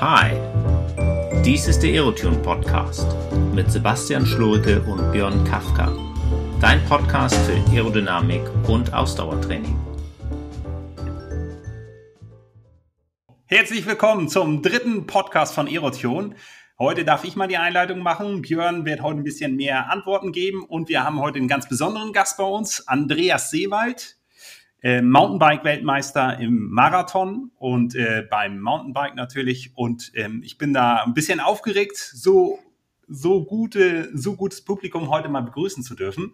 Hi, dies ist der Aerotune Podcast mit Sebastian Schlurke und Björn Kafka. Dein Podcast für Aerodynamik und Ausdauertraining. Herzlich willkommen zum dritten Podcast von Aerotune. Heute darf ich mal die Einleitung machen. Björn wird heute ein bisschen mehr Antworten geben und wir haben heute einen ganz besonderen Gast bei uns, Andreas Seewald äh, Mountainbike-Weltmeister im Marathon und äh, beim Mountainbike natürlich. Und ähm, ich bin da ein bisschen aufgeregt, so so gute, so gutes Publikum heute mal begrüßen zu dürfen.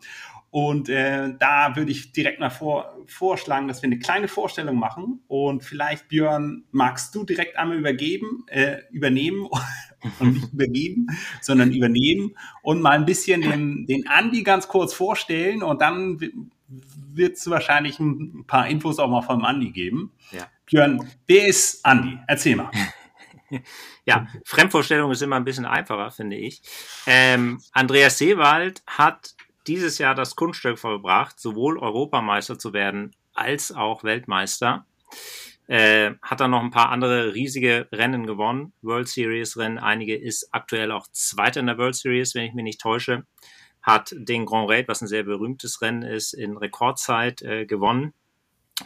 Und äh, da würde ich direkt mal vor, vorschlagen, dass wir eine kleine Vorstellung machen. Und vielleicht, Björn, magst du direkt einmal übergeben, äh, übernehmen und nicht übergeben, sondern übernehmen und mal ein bisschen den, den Andi ganz kurz vorstellen. Und dann wird es wahrscheinlich ein paar Infos auch mal vom Andi geben. Ja. Björn, wer ist Andi? Erzähl mal. ja, Fremdvorstellung ist immer ein bisschen einfacher, finde ich. Ähm, Andreas Seewald hat dieses Jahr das Kunststück vollbracht, sowohl Europameister zu werden als auch Weltmeister. Äh, hat dann noch ein paar andere riesige Rennen gewonnen, World Series Rennen. Einige ist aktuell auch Zweiter in der World Series, wenn ich mich nicht täusche hat den Grand Raid, was ein sehr berühmtes Rennen ist, in Rekordzeit äh, gewonnen.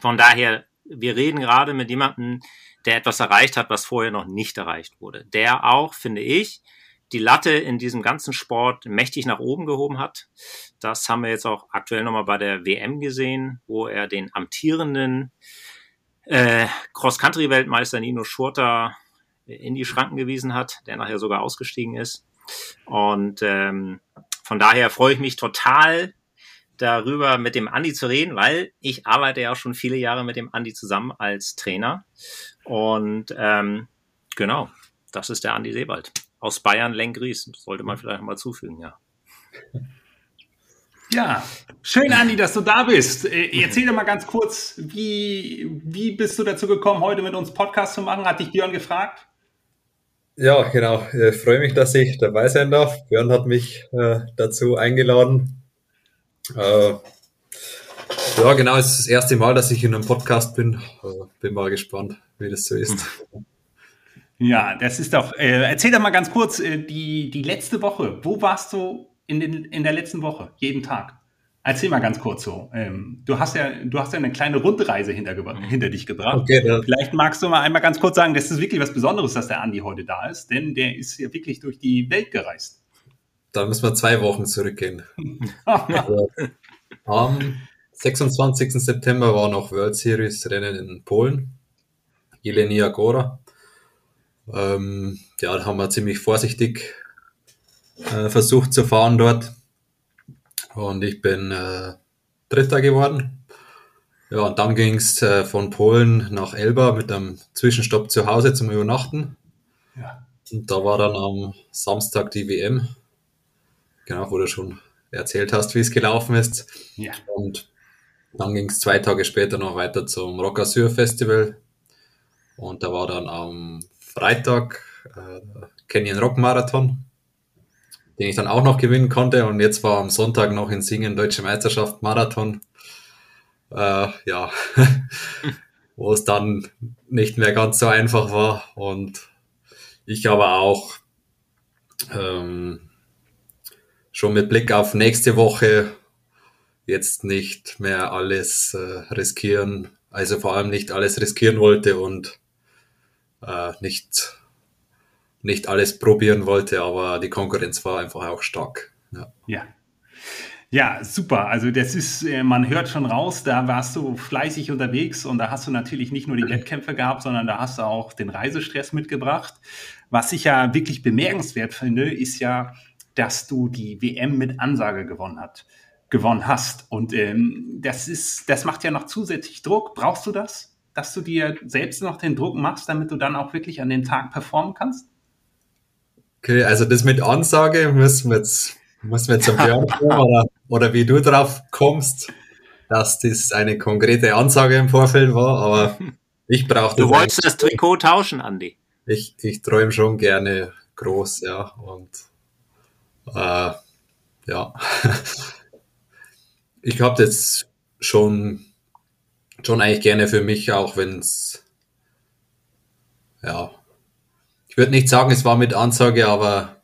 Von daher, wir reden gerade mit jemandem, der etwas erreicht hat, was vorher noch nicht erreicht wurde. Der auch, finde ich, die Latte in diesem ganzen Sport mächtig nach oben gehoben hat. Das haben wir jetzt auch aktuell nochmal bei der WM gesehen, wo er den amtierenden äh, Cross-Country-Weltmeister Nino Schurter in die Schranken gewiesen hat, der nachher sogar ausgestiegen ist. Und ähm, von daher freue ich mich total darüber, mit dem Andi zu reden, weil ich arbeite ja schon viele Jahre mit dem Andi zusammen als Trainer. Und ähm, genau, das ist der Andi Sebald aus Bayern Lengries. Sollte man vielleicht mal zufügen, ja. Ja, schön, Andi, dass du da bist. Äh, erzähl doch mal ganz kurz, wie, wie bist du dazu gekommen, heute mit uns Podcast zu machen? Hat dich Björn gefragt? Ja, genau. Ich freue mich, dass ich dabei sein darf. Björn hat mich äh, dazu eingeladen. Äh, ja, genau, es ist das erste Mal, dass ich in einem Podcast bin. Äh, bin mal gespannt, wie das so ist. Ja, das ist doch. Äh, erzähl doch mal ganz kurz äh, die, die letzte Woche. Wo warst du in, den, in der letzten Woche? Jeden Tag? Erzähl mal ganz kurz so. Ähm, du hast ja, du hast ja eine kleine Rundreise hinter, hinter dich gebracht. Okay, ja. Vielleicht magst du mal einmal ganz kurz sagen, das ist wirklich was Besonderes, dass der Andi heute da ist, denn der ist ja wirklich durch die Welt gereist. Da müssen wir zwei Wochen zurückgehen. also, am 26. September war noch World Series Rennen in Polen, Jelenia Gora. Ähm, ja, da haben wir ziemlich vorsichtig äh, versucht zu fahren dort und ich bin äh, Dritter geworden. Ja, und dann ging es äh, von Polen nach Elba mit einem Zwischenstopp zu Hause zum Übernachten. Ja. Und da war dann am Samstag die WM. Genau, wo du schon erzählt hast, wie es gelaufen ist. Ja. Und dann ging es zwei Tage später noch weiter zum Rock Azur Festival. Und da war dann am Freitag äh, Canyon Rock Marathon den ich dann auch noch gewinnen konnte. Und jetzt war am Sonntag noch in Singen Deutsche Meisterschaft Marathon. Äh, ja, wo es dann nicht mehr ganz so einfach war. Und ich aber auch ähm, schon mit Blick auf nächste Woche jetzt nicht mehr alles äh, riskieren, also vor allem nicht alles riskieren wollte und äh, nicht nicht alles probieren wollte, aber die Konkurrenz war einfach auch stark. Ja. ja. Ja, super. Also das ist, äh, man hört schon raus, da warst du fleißig unterwegs und da hast du natürlich nicht nur die Wettkämpfe gehabt, sondern da hast du auch den Reisestress mitgebracht. Was ich ja wirklich bemerkenswert finde, ist ja, dass du die WM mit Ansage gewonnen hast, gewonnen hast. Und ähm, das ist, das macht ja noch zusätzlich Druck. Brauchst du das, dass du dir selbst noch den Druck machst, damit du dann auch wirklich an dem Tag performen kannst? Okay, also das mit Ansage müssen wir jetzt, müssen wir jetzt am Björn kommen oder, oder wie du drauf kommst, dass das eine konkrete Ansage im Vorfeld war, aber ich brauche das. Du wolltest das Trikot tauschen, Andi. Ich, ich träume schon gerne groß, ja, und äh, ja. ich habe das schon, schon eigentlich gerne für mich, auch wenn es ja ich würde nicht sagen, es war mit Ansage, aber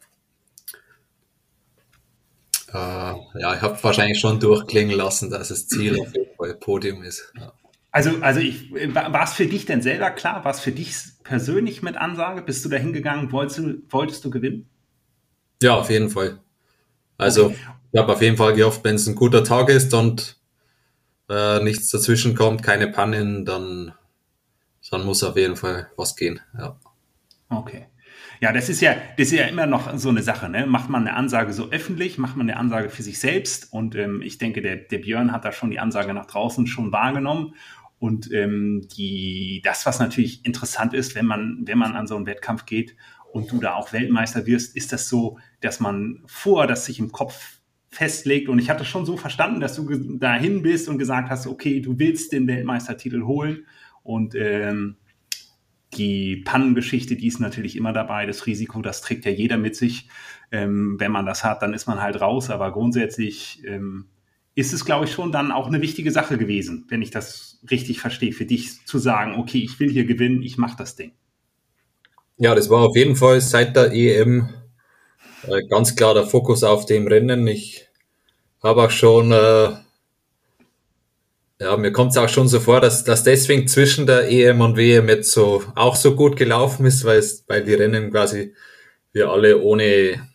äh, ja, ich habe wahrscheinlich schon durchklingen lassen, dass das Ziel auf jeden Fall Podium ist. Ja. Also, also ich, war es für dich denn selber klar? War es für dich persönlich mit Ansage? Bist du da hingegangen? Wolltest du, wolltest du gewinnen? Ja, auf jeden Fall. Also, okay. ich habe auf jeden Fall gehofft, wenn es ein guter Tag ist und äh, nichts dazwischen kommt, keine Pannen, dann, dann muss auf jeden Fall was gehen. Ja. Okay. Ja, das ist ja, das ist ja immer noch so eine Sache. Ne? Macht man eine Ansage so öffentlich, macht man eine Ansage für sich selbst. Und ähm, ich denke, der, der Björn hat da schon die Ansage nach draußen schon wahrgenommen. Und ähm, die, das, was natürlich interessant ist, wenn man, wenn man an so einen Wettkampf geht und du da auch Weltmeister wirst, ist das so, dass man vor, dass sich im Kopf festlegt. Und ich hatte schon so verstanden, dass du dahin bist und gesagt hast, okay, du willst den Weltmeistertitel holen. Und ähm, die Pannengeschichte, die ist natürlich immer dabei. Das Risiko, das trägt ja jeder mit sich. Ähm, wenn man das hat, dann ist man halt raus. Aber grundsätzlich ähm, ist es, glaube ich, schon dann auch eine wichtige Sache gewesen, wenn ich das richtig verstehe, für dich zu sagen, okay, ich will hier gewinnen, ich mache das Ding. Ja, das war auf jeden Fall seit der EM äh, ganz klar der Fokus auf dem Rennen. Ich habe auch schon, äh, ja, mir kommt es auch schon so vor, dass, dass deswegen zwischen der EM und WM jetzt so auch so gut gelaufen ist, weil, es, weil die Rennen quasi wir alle ohne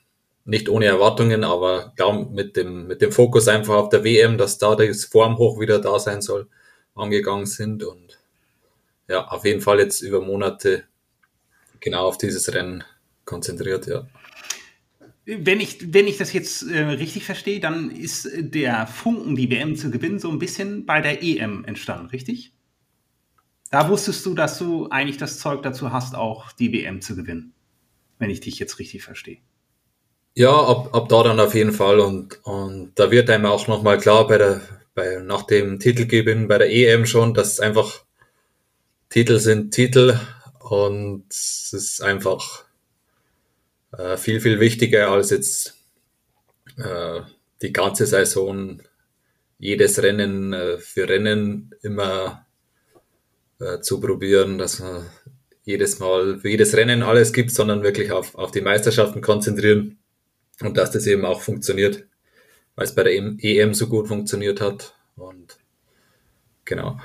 nicht ohne Erwartungen, aber klar mit dem, mit dem Fokus einfach auf der WM, dass da das Formhoch wieder da sein soll, angegangen sind und ja, auf jeden Fall jetzt über Monate genau auf dieses Rennen konzentriert, ja. Wenn ich, wenn ich das jetzt äh, richtig verstehe, dann ist der Funken, die WM zu gewinnen, so ein bisschen bei der EM entstanden, richtig? Da wusstest du, dass du eigentlich das Zeug dazu hast, auch die WM zu gewinnen, wenn ich dich jetzt richtig verstehe. Ja, ab, ab da dann auf jeden Fall. Und, und da wird einem auch nochmal klar bei der, bei, nach dem Titelgewinn bei der EM schon, dass einfach Titel sind Titel und es ist einfach äh, viel, viel wichtiger als jetzt äh, die ganze Saison jedes Rennen äh, für Rennen immer äh, zu probieren, dass man jedes Mal für jedes Rennen alles gibt, sondern wirklich auf, auf die Meisterschaften konzentrieren und dass das eben auch funktioniert, weil es bei der EM e so gut funktioniert hat. Und genau.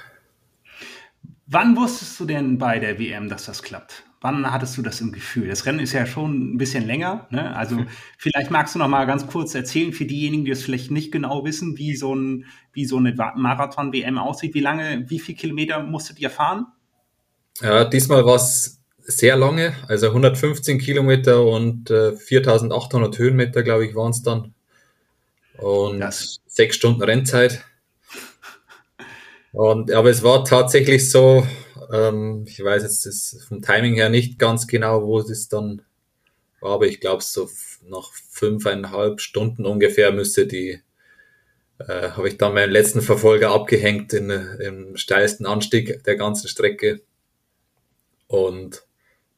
Wann wusstest du denn bei der WM, dass das klappt? Wann hattest du das im Gefühl? Das Rennen ist ja schon ein bisschen länger. Ne? Also vielleicht magst du noch mal ganz kurz erzählen für diejenigen, die es vielleicht nicht genau wissen, wie so, ein, wie so eine Marathon-WM aussieht. Wie lange, wie viele Kilometer musstet ihr fahren? Ja, diesmal war es sehr lange, also 115 Kilometer und äh, 4800 Höhenmeter, glaube ich, waren es dann. Und das. sechs Stunden Rennzeit. Und, aber es war tatsächlich so, ähm, ich weiß jetzt vom Timing her nicht ganz genau, wo es dann war, aber ich glaube, so nach fünfeinhalb Stunden ungefähr müsste die, äh, habe ich dann meinen letzten Verfolger abgehängt in, im steilsten Anstieg der ganzen Strecke. Und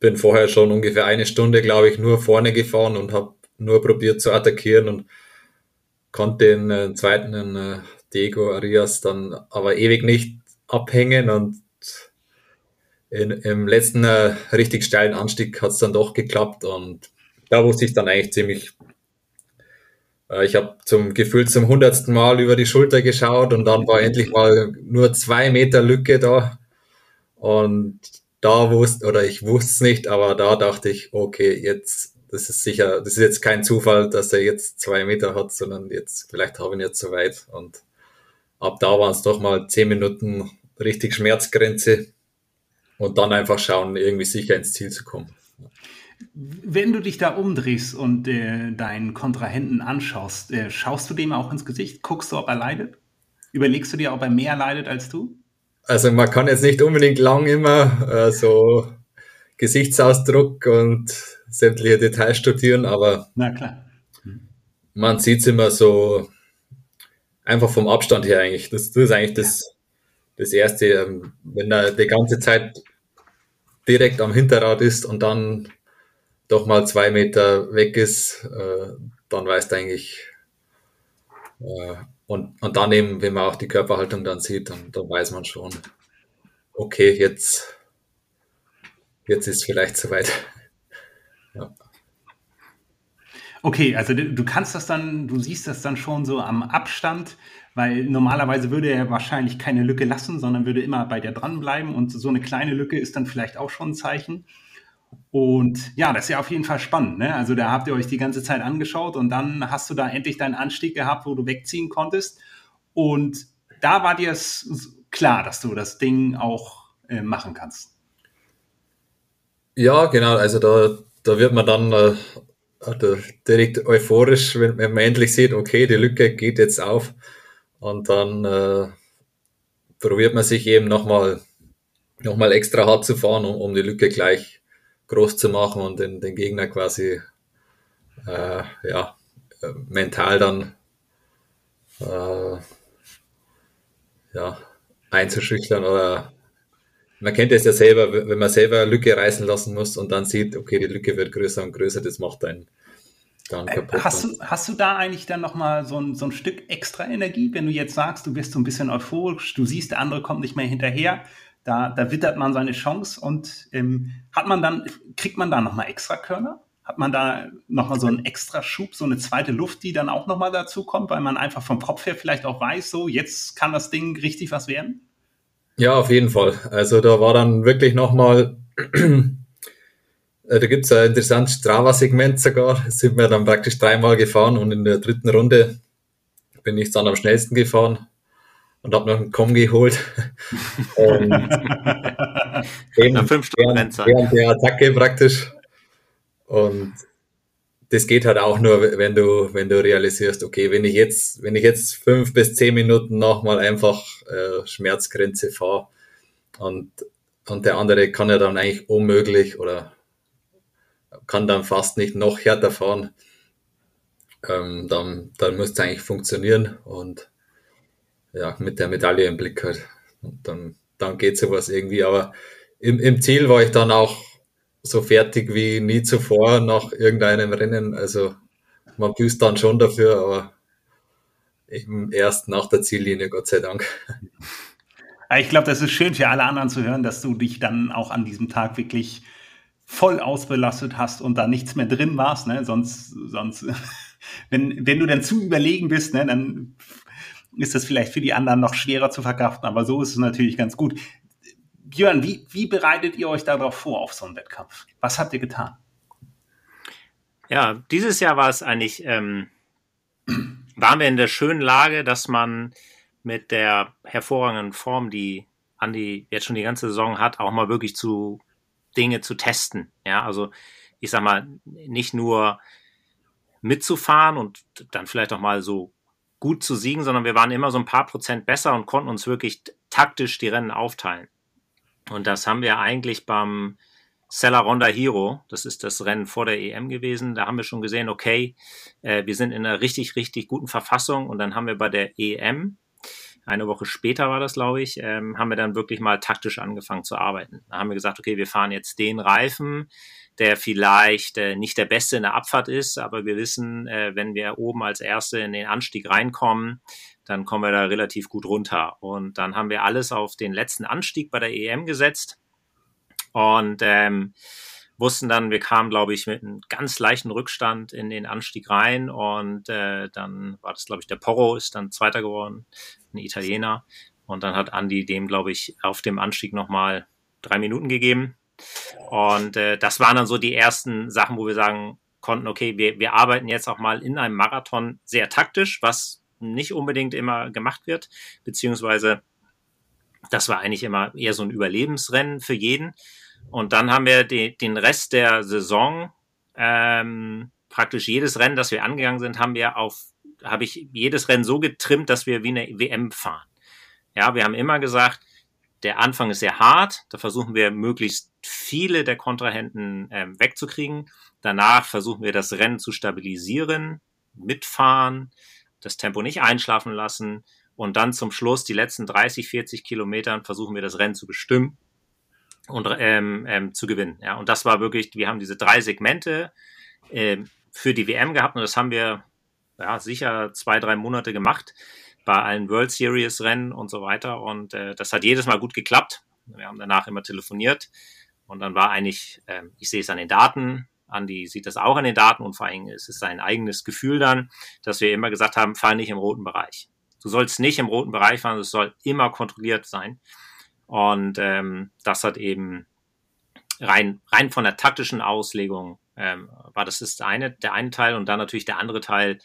bin vorher schon ungefähr eine Stunde, glaube ich, nur vorne gefahren und habe nur probiert zu attackieren und konnte den äh, zweiten in, äh, Diego Arias dann aber ewig nicht abhängen und in, im letzten äh, richtig steilen Anstieg hat es dann doch geklappt und da wusste ich dann eigentlich ziemlich, äh, ich habe zum Gefühl zum hundertsten Mal über die Schulter geschaut und dann war endlich mal nur zwei Meter Lücke da und da wusste, oder ich wusste es nicht, aber da dachte ich, okay, jetzt, das ist sicher, das ist jetzt kein Zufall, dass er jetzt zwei Meter hat, sondern jetzt, vielleicht habe ich ihn jetzt so weit. Und ab da waren es doch mal zehn Minuten richtig Schmerzgrenze und dann einfach schauen, irgendwie sicher ins Ziel zu kommen. Wenn du dich da umdrehst und äh, deinen Kontrahenten anschaust, äh, schaust du dem auch ins Gesicht? Guckst du, ob er leidet? Überlegst du dir, ob er mehr leidet als du? also man kann jetzt nicht unbedingt lang immer äh, so Gesichtsausdruck und sämtliche Details studieren, aber Na klar. man sieht es immer so einfach vom Abstand her eigentlich. Das, das ist eigentlich das, das Erste, ähm, wenn er die ganze Zeit direkt am Hinterrad ist und dann doch mal zwei Meter weg ist, äh, dann weißt du eigentlich, äh, und, und dann eben, wenn man auch die Körperhaltung dann sieht, dann, dann weiß man schon, okay, jetzt, jetzt ist vielleicht soweit. Ja. Okay, also du, du kannst das dann, du siehst das dann schon so am Abstand, weil normalerweise würde er wahrscheinlich keine Lücke lassen, sondern würde immer bei dir dranbleiben und so eine kleine Lücke ist dann vielleicht auch schon ein Zeichen. Und ja, das ist ja auf jeden Fall spannend. Ne? Also da habt ihr euch die ganze Zeit angeschaut und dann hast du da endlich deinen Anstieg gehabt, wo du wegziehen konntest. Und da war dir es klar, dass du das Ding auch äh, machen kannst. Ja, genau. Also da, da wird man dann äh, direkt euphorisch, wenn, wenn, man endlich sieht, okay, die Lücke geht jetzt auf. Und dann äh, probiert man sich eben nochmal noch mal extra hart zu fahren, um, um die Lücke gleich groß zu machen und den, den Gegner quasi äh, ja, äh, mental dann äh, ja, einzuschüchtern oder man kennt es ja selber, wenn man selber Lücke reißen lassen muss und dann sieht, okay, die Lücke wird größer und größer, das macht einen dann äh, kaputt. Hast du, hast du da eigentlich dann nochmal so ein, so ein Stück extra Energie, wenn du jetzt sagst, du bist so ein bisschen euphorisch, du siehst, der andere kommt nicht mehr hinterher, da, da wittert man seine Chance und ähm, hat man dann, kriegt man da nochmal extra Körner? Hat man da nochmal so einen extra Schub, so eine zweite Luft, die dann auch nochmal dazu kommt, weil man einfach vom Kopf her vielleicht auch weiß, so jetzt kann das Ding richtig was werden? Ja, auf jeden Fall. Also da war dann wirklich nochmal, da gibt es ein interessantes Strava-Segment sogar, da sind wir dann praktisch dreimal gefahren und in der dritten Runde bin ich dann am schnellsten gefahren und habe noch einen Com geholt. und eben, fünf Stunden während, während der Attacke praktisch. Und das geht halt auch nur, wenn du, wenn du realisierst, okay, wenn ich jetzt, wenn ich jetzt fünf bis zehn Minuten nochmal einfach äh, Schmerzgrenze fahre und, und der andere kann ja dann eigentlich unmöglich oder kann dann fast nicht noch härter fahren, ähm, dann, dann muss es eigentlich funktionieren und ja, mit der Medaille im Blick halt. Und dann, dann geht sowas irgendwie. Aber im, im Ziel war ich dann auch so fertig wie nie zuvor nach irgendeinem Rennen. Also man büßt dann schon dafür, aber eben erst nach der Ziellinie, Gott sei Dank. Ich glaube, das ist schön für alle anderen zu hören, dass du dich dann auch an diesem Tag wirklich voll ausbelastet hast und da nichts mehr drin warst. Ne? Sonst, sonst wenn, wenn du dann zu überlegen bist, ne, dann ist das vielleicht für die anderen noch schwerer zu verkraften, aber so ist es natürlich ganz gut. Björn, wie, wie bereitet ihr euch darauf vor, auf so einen Wettkampf? Was habt ihr getan? Ja, dieses Jahr war es eigentlich, ähm, waren wir in der schönen Lage, dass man mit der hervorragenden Form, die Andi jetzt schon die ganze Saison hat, auch mal wirklich zu Dinge zu testen. Ja, also ich sag mal, nicht nur mitzufahren und dann vielleicht auch mal so gut zu siegen, sondern wir waren immer so ein paar Prozent besser und konnten uns wirklich taktisch die Rennen aufteilen. Und das haben wir eigentlich beim Sella Ronda Hero, das ist das Rennen vor der EM gewesen, da haben wir schon gesehen, okay, äh, wir sind in einer richtig, richtig guten Verfassung und dann haben wir bei der EM, eine Woche später war das, glaube ich, ähm, haben wir dann wirklich mal taktisch angefangen zu arbeiten. Da haben wir gesagt, okay, wir fahren jetzt den Reifen, der vielleicht äh, nicht der Beste in der Abfahrt ist, aber wir wissen, äh, wenn wir oben als Erste in den Anstieg reinkommen, dann kommen wir da relativ gut runter. Und dann haben wir alles auf den letzten Anstieg bei der EM gesetzt und ähm, wussten dann, wir kamen, glaube ich, mit einem ganz leichten Rückstand in den Anstieg rein und äh, dann war das, glaube ich, der Porro ist dann Zweiter geworden, ein Italiener. Und dann hat Andy dem, glaube ich, auf dem Anstieg nochmal drei Minuten gegeben. Und äh, das waren dann so die ersten Sachen, wo wir sagen konnten, okay, wir, wir arbeiten jetzt auch mal in einem Marathon sehr taktisch, was nicht unbedingt immer gemacht wird, beziehungsweise das war eigentlich immer eher so ein Überlebensrennen für jeden. Und dann haben wir die, den Rest der Saison, ähm, praktisch jedes Rennen, das wir angegangen sind, haben wir auf, habe ich jedes Rennen so getrimmt, dass wir wie eine WM fahren. Ja, wir haben immer gesagt, der Anfang ist sehr hart. Da versuchen wir möglichst viele der Kontrahenten äh, wegzukriegen. Danach versuchen wir das Rennen zu stabilisieren, mitfahren, das Tempo nicht einschlafen lassen und dann zum Schluss die letzten 30, 40 Kilometern versuchen wir das Rennen zu bestimmen und ähm, ähm, zu gewinnen. Ja, und das war wirklich, wir haben diese drei Segmente ähm, für die WM gehabt und das haben wir ja sicher zwei, drei Monate gemacht bei allen World Series Rennen und so weiter. Und äh, das hat jedes Mal gut geklappt. Wir haben danach immer telefoniert und dann war eigentlich, äh, ich sehe es an den Daten, Andi sieht das auch in den Daten und vor allem ist es sein eigenes Gefühl dann, dass wir immer gesagt haben, fahr nicht im roten Bereich. Du sollst nicht im roten Bereich fahren, es soll immer kontrolliert sein. Und ähm, das hat eben rein, rein von der taktischen Auslegung ähm, war das ist eine, der eine Teil und dann natürlich der andere Teil,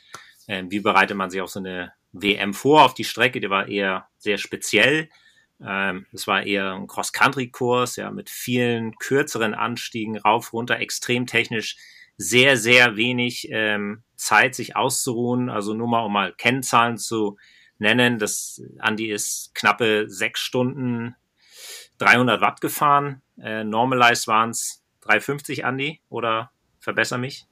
ähm, wie bereitet man sich auf so eine WM vor auf die Strecke, die war eher sehr speziell. Ähm, es war eher ein Cross-Country-Kurs, ja, mit vielen kürzeren Anstiegen rauf, runter, extrem technisch, sehr, sehr wenig ähm, Zeit, sich auszuruhen. Also nur mal, um mal Kennzahlen zu nennen, das Andi ist knappe sechs Stunden 300 Watt gefahren. Äh, normalized waren es 350, Andi, oder verbessere mich?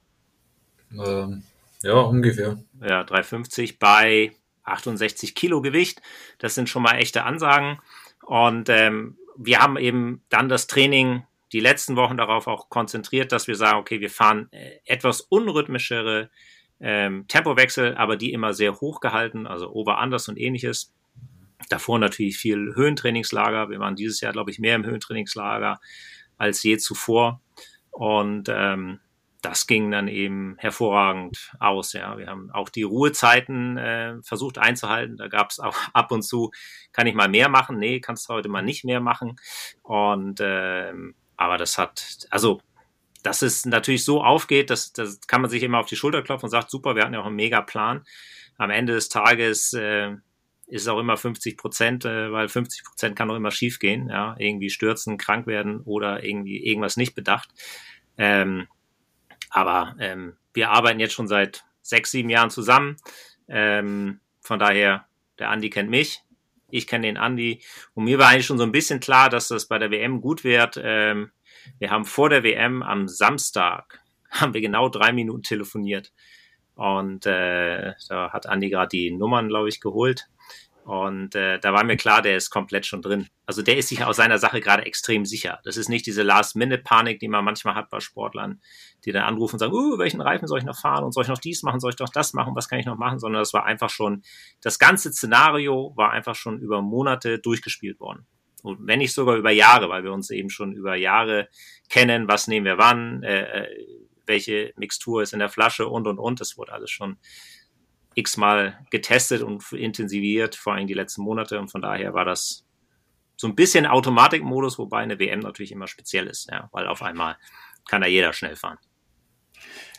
Ähm, ja, ungefähr. Ja, 350 bei 68 Kilo Gewicht. Das sind schon mal echte Ansagen. Und ähm, wir haben eben dann das Training die letzten Wochen darauf auch konzentriert, dass wir sagen, okay, wir fahren äh, etwas unrhythmischere ähm, Tempowechsel, aber die immer sehr hoch gehalten, also Over-Unders und ähnliches. Davor natürlich viel Höhentrainingslager. Wir waren dieses Jahr, glaube ich, mehr im Höhentrainingslager als je zuvor. Und ähm, das ging dann eben hervorragend aus. Ja, wir haben auch die Ruhezeiten äh, versucht einzuhalten. Da gab es auch ab und zu, kann ich mal mehr machen? Nee, kannst du heute mal nicht mehr machen. Und ähm, aber das hat, also dass es natürlich so aufgeht, dass das kann man sich immer auf die Schulter klopfen und sagt, super, wir hatten ja auch einen mega Plan. Am Ende des Tages äh, ist auch immer 50 Prozent, äh, weil 50 Prozent kann auch immer schief gehen, ja, irgendwie stürzen, krank werden oder irgendwie irgendwas nicht bedacht. Ähm, aber ähm, wir arbeiten jetzt schon seit sechs, sieben Jahren zusammen. Ähm, von daher, der Andi kennt mich, ich kenne den Andi. Und mir war eigentlich schon so ein bisschen klar, dass das bei der WM gut wird. Ähm, wir haben vor der WM am Samstag haben wir genau drei Minuten telefoniert. Und äh, da hat Andi gerade die Nummern, glaube ich, geholt. Und äh, da war mir klar, der ist komplett schon drin. Also der ist sich aus seiner Sache gerade extrem sicher. Das ist nicht diese Last-Minute-Panik, die man manchmal hat bei Sportlern, die dann anrufen und sagen, uh, welchen Reifen soll ich noch fahren und soll ich noch dies machen, soll ich doch das machen, was kann ich noch machen, sondern das war einfach schon, das ganze Szenario war einfach schon über Monate durchgespielt worden. Und wenn nicht sogar über Jahre, weil wir uns eben schon über Jahre kennen, was nehmen wir wann, äh, äh welche Mixtur ist in der Flasche und und und. Das wurde alles schon x-mal getestet und intensiviert, vor allem die letzten Monate. Und von daher war das so ein bisschen Automatikmodus, wobei eine WM natürlich immer speziell ist, ja, weil auf einmal kann da jeder schnell fahren.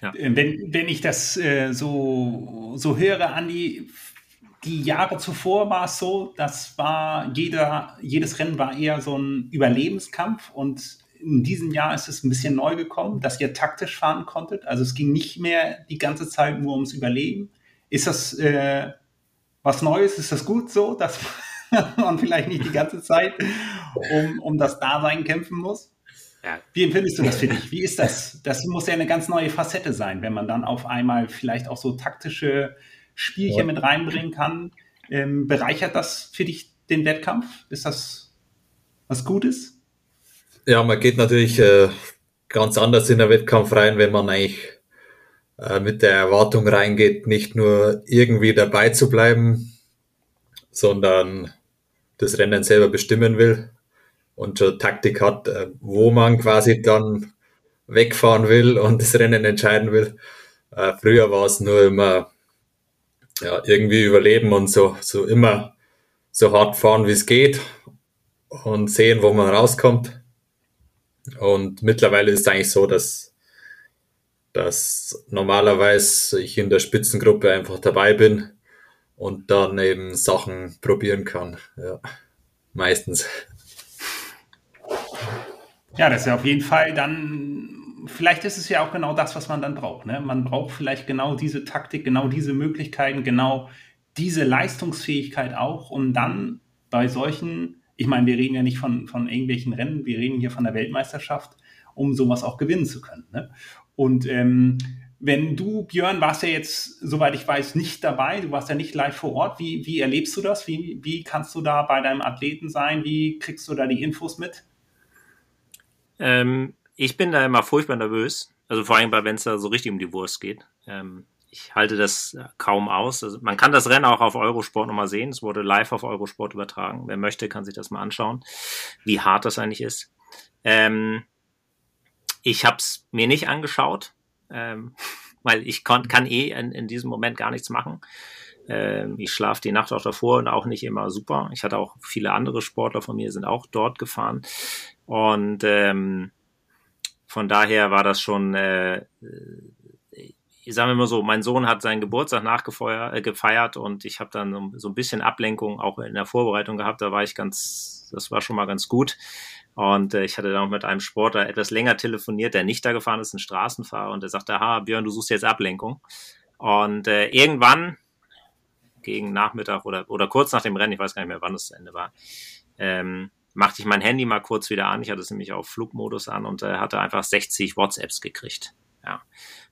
Ja. Äh, wenn, wenn ich das äh, so, so höre, Andi, die Jahre zuvor war es so, das war jeder, jedes Rennen war eher so ein Überlebenskampf und in diesem Jahr ist es ein bisschen neu gekommen, dass ihr taktisch fahren konntet. Also es ging nicht mehr die ganze Zeit nur ums Überleben, ist das äh, was Neues? Ist das gut so, dass man vielleicht nicht die ganze Zeit um, um das Dasein kämpfen muss? Ja. Wie empfindest du das für dich? Wie ist das? Das muss ja eine ganz neue Facette sein, wenn man dann auf einmal vielleicht auch so taktische Spielchen ja. mit reinbringen kann. Ähm, bereichert das für dich den Wettkampf? Ist das was Gutes? Ja, man geht natürlich äh, ganz anders in den Wettkampf rein, wenn man eigentlich äh, mit der Erwartung reingeht, nicht nur irgendwie dabei zu bleiben, sondern das Rennen selber bestimmen will und schon Taktik hat, äh, wo man quasi dann wegfahren will und das Rennen entscheiden will. Äh, früher war es nur immer ja, irgendwie überleben und so, so immer so hart fahren, wie es geht und sehen, wo man rauskommt. Und mittlerweile ist es eigentlich so, dass dass normalerweise ich in der Spitzengruppe einfach dabei bin und dann eben Sachen probieren kann. Ja, meistens. Ja, das ist ja auf jeden Fall dann, vielleicht ist es ja auch genau das, was man dann braucht. Ne? Man braucht vielleicht genau diese Taktik, genau diese Möglichkeiten, genau diese Leistungsfähigkeit auch, um dann bei solchen, ich meine, wir reden ja nicht von, von irgendwelchen Rennen, wir reden hier von der Weltmeisterschaft, um sowas auch gewinnen zu können. Ne? Und ähm, wenn du, Björn, warst ja jetzt, soweit ich weiß, nicht dabei, du warst ja nicht live vor Ort. Wie, wie erlebst du das? Wie, wie kannst du da bei deinem Athleten sein? Wie kriegst du da die Infos mit? Ähm, ich bin da immer furchtbar nervös. Also vor allem, wenn es da so richtig um die Wurst geht. Ähm, ich halte das kaum aus. Also man kann das Rennen auch auf Eurosport nochmal sehen. Es wurde live auf Eurosport übertragen. Wer möchte, kann sich das mal anschauen, wie hart das eigentlich ist. Ähm, ich habe es mir nicht angeschaut, ähm, weil ich kann, kann eh in, in diesem Moment gar nichts machen. Ähm, ich schlafe die Nacht auch davor und auch nicht immer super. Ich hatte auch viele andere Sportler von mir, sind auch dort gefahren. Und ähm, von daher war das schon, äh, ich sage immer so, mein Sohn hat seinen Geburtstag nachgefeiert äh, gefeiert und ich habe dann so, ein bisschen Ablenkung auch in der Vorbereitung gehabt. Da war ich ganz, das war schon mal ganz gut. Und äh, ich hatte dann auch mit einem Sportler etwas länger telefoniert, der nicht da gefahren ist, ein Straßenfahrer, und der sagte, ha, Björn, du suchst jetzt Ablenkung. Und äh, irgendwann, gegen Nachmittag oder, oder kurz nach dem Rennen, ich weiß gar nicht mehr, wann es zu Ende war, ähm, machte ich mein Handy mal kurz wieder an. Ich hatte es nämlich auf Flugmodus an und äh, hatte einfach 60 WhatsApps gekriegt. Ja,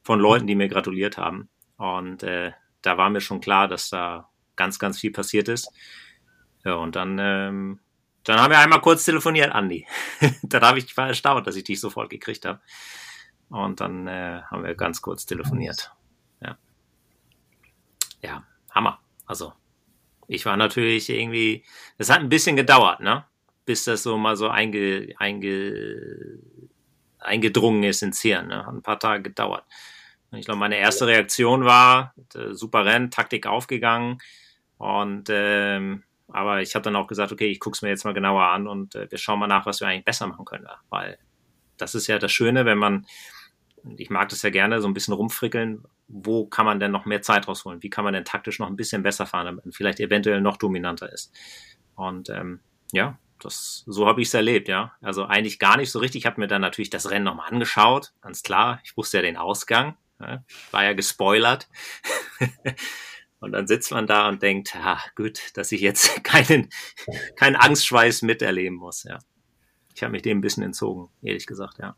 von Leuten, die mir gratuliert haben. Und äh, da war mir schon klar, dass da ganz, ganz viel passiert ist. Ja, und dann ähm, dann haben wir einmal kurz telefoniert, Andi. dann habe ich war erstaunt, dass ich dich sofort gekriegt habe. Und dann äh, haben wir ganz kurz telefoniert. Ja. Ja, Hammer. Also, ich war natürlich irgendwie, es hat ein bisschen gedauert, ne? Bis das so mal so einge, einge, eingedrungen ist ins Hirn, ne? Hat ein paar Tage gedauert. Und ich glaube, meine erste Reaktion war, äh, super Rennen, Taktik aufgegangen und ähm, aber ich habe dann auch gesagt, okay, ich gucke es mir jetzt mal genauer an und äh, wir schauen mal nach, was wir eigentlich besser machen können. Weil das ist ja das Schöne, wenn man, ich mag das ja gerne, so ein bisschen rumfrickeln, wo kann man denn noch mehr Zeit rausholen? Wie kann man denn taktisch noch ein bisschen besser fahren, damit man vielleicht eventuell noch dominanter ist? Und ähm, ja, das, so habe ich es erlebt, ja. Also eigentlich gar nicht so richtig. Ich habe mir dann natürlich das Rennen nochmal angeschaut, ganz klar. Ich wusste ja den Ausgang, ja, war ja gespoilert. Und dann sitzt man da und denkt, ja, gut, dass ich jetzt keinen, keinen Angstschweiß miterleben muss, ja. Ich habe mich dem ein bisschen entzogen, ehrlich gesagt, ja.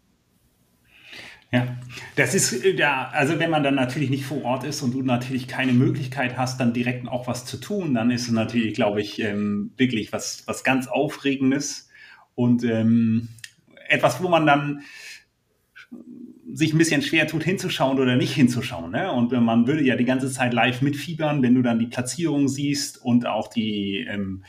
Ja, das ist ja, also wenn man dann natürlich nicht vor Ort ist und du natürlich keine Möglichkeit hast, dann direkt auch was zu tun, dann ist es natürlich, glaube ich, ähm, wirklich was, was ganz Aufregendes und ähm, etwas, wo man dann sich ein bisschen schwer tut, hinzuschauen oder nicht hinzuschauen. Ne? Und man würde ja die ganze Zeit live mitfiebern, wenn du dann die Platzierung siehst und auch die ähm,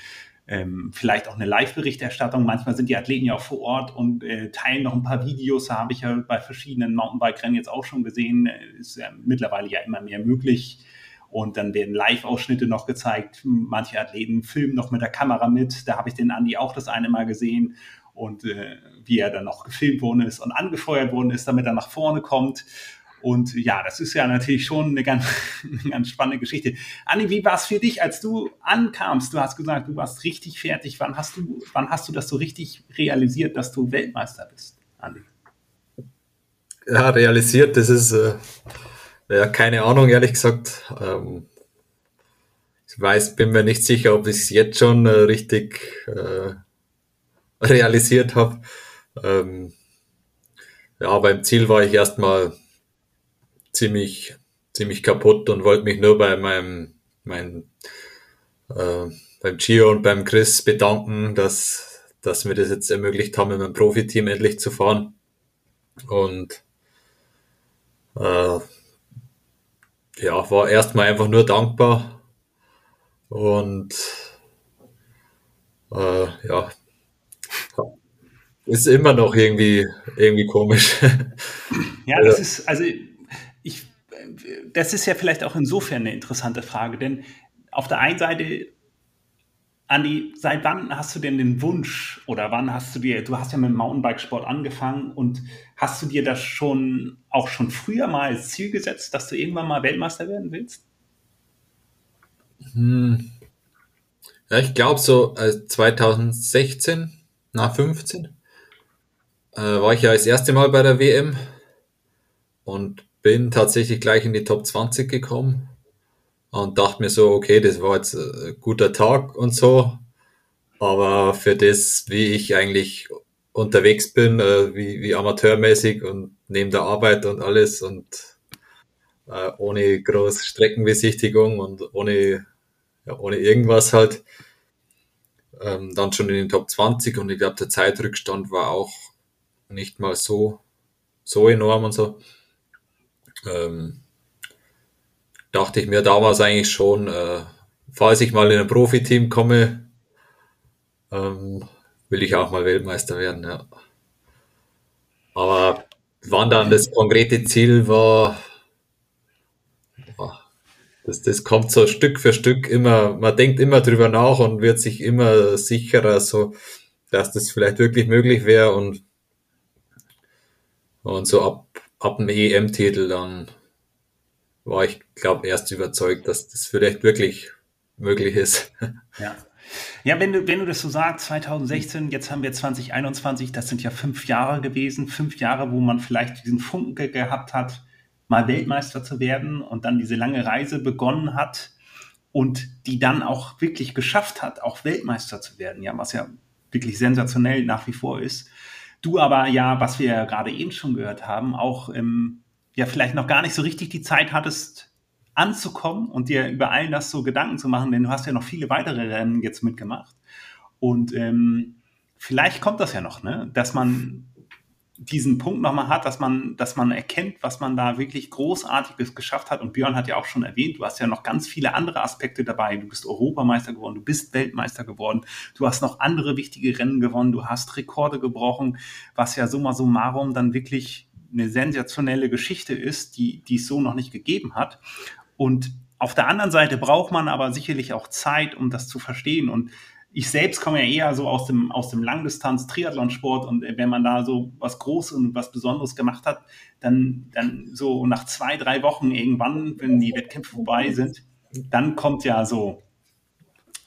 ähm, vielleicht auch eine Live-Berichterstattung. Manchmal sind die Athleten ja auch vor Ort und äh, teilen noch ein paar Videos. Da habe ich ja bei verschiedenen Mountainbike-Rennen jetzt auch schon gesehen. Äh, ist ja mittlerweile ja immer mehr möglich. Und dann werden Live-Ausschnitte noch gezeigt. Manche Athleten filmen noch mit der Kamera mit. Da habe ich den Andi auch das eine Mal gesehen und äh, wie er dann noch gefilmt worden ist und angefeuert worden ist, damit er nach vorne kommt. Und ja, das ist ja natürlich schon eine ganz, eine ganz spannende Geschichte. Anni, wie war es für dich, als du ankamst? Du hast gesagt, du warst richtig fertig. Wann hast du, wann hast du das so richtig realisiert, dass du Weltmeister bist, Andi? Ja, realisiert, das ist äh, ja keine Ahnung, ehrlich gesagt. Ähm, ich weiß, bin mir nicht sicher, ob ich es jetzt schon äh, richtig äh, realisiert habe. Ähm, ja, beim Ziel war ich erstmal ziemlich, ziemlich kaputt und wollte mich nur bei meinem, mein, äh, beim Gio und beim Chris bedanken, dass, dass mir das jetzt ermöglicht haben, mit meinem Profiteam endlich zu fahren. Und äh, ja, war erstmal einfach nur dankbar und äh, ja, ist immer noch irgendwie, irgendwie komisch. Ja, das ist, also ich, das ist ja vielleicht auch insofern eine interessante Frage, denn auf der einen Seite, Andi, seit wann hast du denn den Wunsch oder wann hast du dir, du hast ja mit dem Mountainbikesport angefangen und hast du dir das schon auch schon früher mal als Ziel gesetzt, dass du irgendwann mal Weltmeister werden willst? Hm. Ja, ich glaube so 2016, nach 15 äh, war ich ja das erste Mal bei der WM und bin tatsächlich gleich in die Top 20 gekommen und dachte mir so, okay, das war jetzt ein guter Tag und so, aber für das, wie ich eigentlich unterwegs bin, äh, wie, wie amateurmäßig und neben der Arbeit und alles und äh, ohne groß Streckenbesichtigung und ohne, ja, ohne irgendwas halt, ähm, dann schon in den Top 20 und ich glaube, der Zeitrückstand war auch nicht mal so, so enorm und so. Ähm, dachte ich mir damals eigentlich schon, äh, falls ich mal in ein Profiteam komme, ähm, will ich auch mal Weltmeister werden, ja. Aber wann dann das konkrete Ziel war, das, das kommt so Stück für Stück immer, man denkt immer drüber nach und wird sich immer sicherer, so dass das vielleicht wirklich möglich wäre und, und so ab, ab dem EM-Titel dann war ich, glaube erst überzeugt, dass das vielleicht wirklich möglich ist. Ja. Ja, wenn du, wenn du das so sagst, 2016, jetzt haben wir 2021, das sind ja fünf Jahre gewesen, fünf Jahre, wo man vielleicht diesen Funken gehabt hat, mal Weltmeister zu werden und dann diese lange Reise begonnen hat und die dann auch wirklich geschafft hat, auch Weltmeister zu werden, ja, was ja wirklich sensationell nach wie vor ist. Du aber ja, was wir ja gerade eben schon gehört haben, auch ähm, ja vielleicht noch gar nicht so richtig die Zeit hattest, anzukommen und dir über all das so Gedanken zu machen, denn du hast ja noch viele weitere Rennen jetzt mitgemacht. Und ähm, vielleicht kommt das ja noch, ne? dass man diesen Punkt nochmal hat, dass man, dass man erkennt, was man da wirklich Großartiges geschafft hat. Und Björn hat ja auch schon erwähnt, du hast ja noch ganz viele andere Aspekte dabei. Du bist Europameister geworden, du bist Weltmeister geworden, du hast noch andere wichtige Rennen gewonnen, du hast Rekorde gebrochen, was ja summa summarum dann wirklich eine sensationelle Geschichte ist, die, die es so noch nicht gegeben hat. Und auf der anderen Seite braucht man aber sicherlich auch Zeit, um das zu verstehen. Und ich selbst komme ja eher so aus dem, aus dem Langdistanz-Triathlonsport und wenn man da so was Großes und was Besonderes gemacht hat, dann, dann so nach zwei, drei Wochen irgendwann, wenn die Wettkämpfe vorbei sind, dann kommt ja so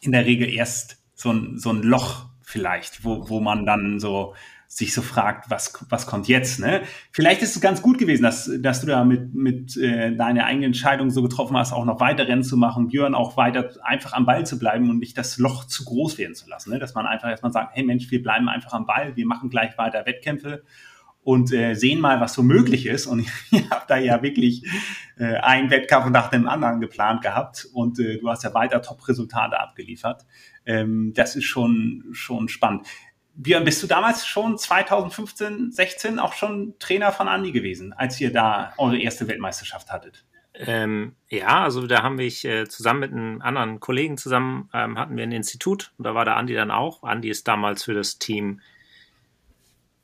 in der Regel erst so ein, so ein Loch vielleicht, wo, wo man dann so sich so fragt, was, was kommt jetzt? Ne? Vielleicht ist es ganz gut gewesen, dass, dass du da mit, mit äh, deiner eigenen Entscheidung so getroffen hast, auch noch weiter Rennen zu machen, Björn auch weiter einfach am Ball zu bleiben und nicht das Loch zu groß werden zu lassen. Ne? Dass man einfach erstmal sagt, hey Mensch, wir bleiben einfach am Ball, wir machen gleich weiter Wettkämpfe und äh, sehen mal, was so möglich ist. Und ich habe da ja wirklich äh, einen Wettkampf nach dem anderen geplant gehabt und äh, du hast ja weiter Top-Resultate abgeliefert. Ähm, das ist schon, schon spannend. Björn, bist du damals schon 2015, 16 auch schon Trainer von Andi gewesen, als ihr da eure erste Weltmeisterschaft hattet? Ähm, ja, also da haben wir äh, zusammen mit einem anderen Kollegen zusammen ähm, hatten wir ein Institut und da war der Andi dann auch. Andi ist damals für das Team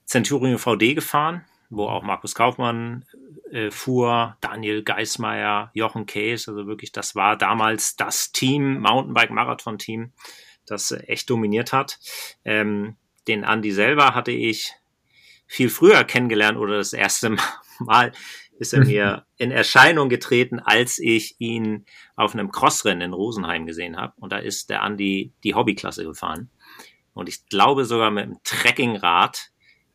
Centurion VD gefahren, wo auch Markus Kaufmann äh, fuhr, Daniel Geismeier, Jochen Kees, also wirklich, das war damals das Team, Mountainbike-Marathon-Team, das äh, echt dominiert hat. Ähm, den Andi selber hatte ich viel früher kennengelernt oder das erste Mal ist er mir in Erscheinung getreten, als ich ihn auf einem Crossrennen in Rosenheim gesehen habe. Und da ist der Andi die Hobbyklasse gefahren. Und ich glaube sogar mit einem Trekkingrad,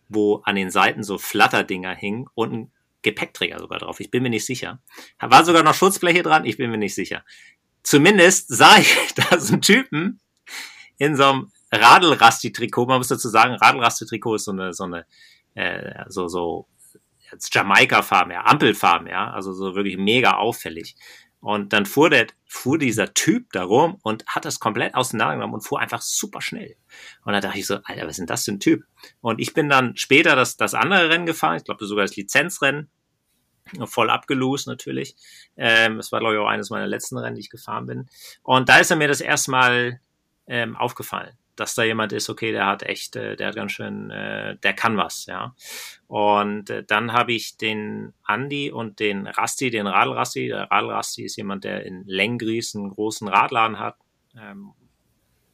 wo an den Seiten so Flatterdinger hingen und ein Gepäckträger sogar drauf. Ich bin mir nicht sicher. War sogar noch Schutzbleche dran, ich bin mir nicht sicher. Zumindest sah ich da so einen Typen in so einem Radelrasti-Trikot, man muss dazu sagen, Radelrasti-Trikot ist so eine, so eine, äh, so, so, jetzt Jamaika-Farben, ja, Ampelfarben, ja, also so wirklich mega auffällig. Und dann fuhr der, fuhr dieser Typ da rum und hat das komplett auseinandergenommen und fuhr einfach super schnell. Und da dachte ich so, Alter, was ist denn das für ein Typ? Und ich bin dann später das, das andere Rennen gefahren, ich glaube sogar das Lizenzrennen, voll abgelost natürlich. Ähm, das war, glaube ich, auch eines meiner letzten Rennen, die ich gefahren bin. Und da ist er mir das erste Mal ähm, aufgefallen dass da jemand ist, okay, der hat echt, äh, der hat ganz schön, äh, der kann was, ja. Und äh, dann habe ich den Andi und den Rasti, den Radlrasti. Der Radlrasti ist jemand, der in Lenggries einen großen Radladen hat. Ähm,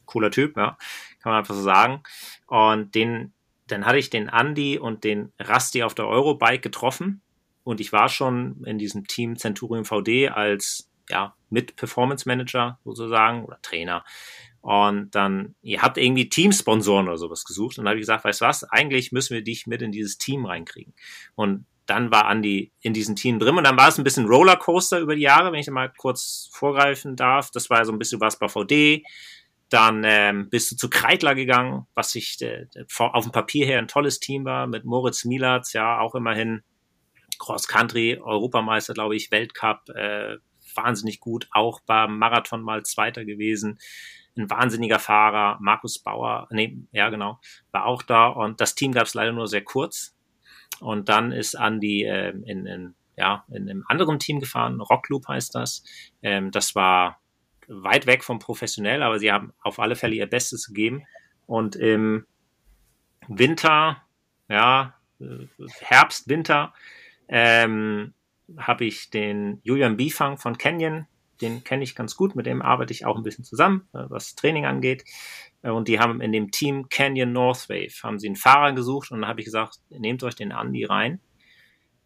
cooler Typ, ja, kann man einfach so sagen. Und den, dann hatte ich den Andi und den Rasti auf der Eurobike getroffen. Und ich war schon in diesem Team Centurion VD als ja, mit Performance Manager sozusagen oder Trainer und dann, ihr habt irgendwie Teamsponsoren oder sowas gesucht. Und dann habe ich gesagt, weißt du was, eigentlich müssen wir dich mit in dieses Team reinkriegen. Und dann war Andi in diesem Team drin und dann war es ein bisschen Rollercoaster über die Jahre, wenn ich mal kurz vorgreifen darf. Das war so ein bisschen was bei VD. Dann ähm, bist du zu Kreitler gegangen, was sich äh, auf dem Papier her ein tolles Team war, mit Moritz Mielatz, ja, auch immerhin Cross Country, Europameister, glaube ich, Weltcup, äh, wahnsinnig gut, auch beim Marathon mal Zweiter gewesen ein wahnsinniger Fahrer, Markus Bauer, nee, ja genau, war auch da und das Team gab es leider nur sehr kurz. Und dann ist Andy äh, in, in, ja, in einem anderen Team gefahren, Rockloop heißt das. Ähm, das war weit weg vom professionell, aber sie haben auf alle Fälle ihr Bestes gegeben. Und im Winter, ja, Herbst, Winter, ähm, habe ich den Julian Bifang von Canyon, den kenne ich ganz gut, mit dem arbeite ich auch ein bisschen zusammen, äh, was Training angeht. Äh, und die haben in dem Team Canyon Northwave, haben sie einen Fahrer gesucht und dann habe ich gesagt, nehmt euch den Andy rein.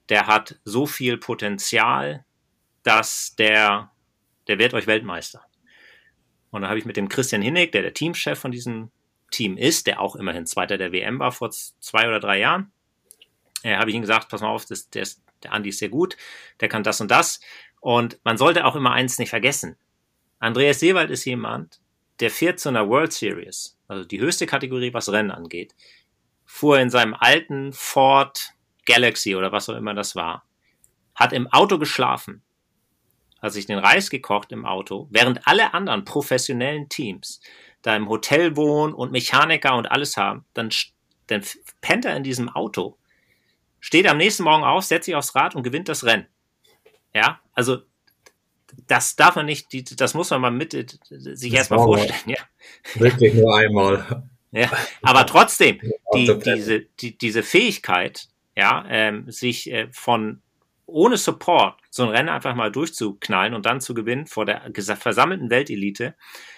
Der hat so viel Potenzial, dass der, der wird euch Weltmeister. Und dann habe ich mit dem Christian Hinnig, der der Teamchef von diesem Team ist, der auch immerhin Zweiter der WM war vor zwei oder drei Jahren, äh, habe ich ihm gesagt, pass mal auf, das, der, der Andi ist sehr gut, der kann das und das. Und man sollte auch immer eins nicht vergessen. Andreas Seewald ist jemand, der fährt zu einer World Series, also die höchste Kategorie, was Rennen angeht, fuhr in seinem alten Ford Galaxy oder was auch immer das war, hat im Auto geschlafen, hat sich den Reis gekocht im Auto, während alle anderen professionellen Teams da im Hotel wohnen und Mechaniker und alles haben, dann, dann pennt er in diesem Auto, steht am nächsten Morgen auf, setzt sich aufs Rad und gewinnt das Rennen. Ja, also das darf man nicht, das muss man mal mit sich erstmal vorstellen. Ja. Wirklich nur einmal. Ja, aber trotzdem, die, diese, die, diese Fähigkeit, ja, ähm, sich äh, von ohne Support so ein Rennen einfach mal durchzuknallen und dann zu gewinnen vor der versammelten Weltelite,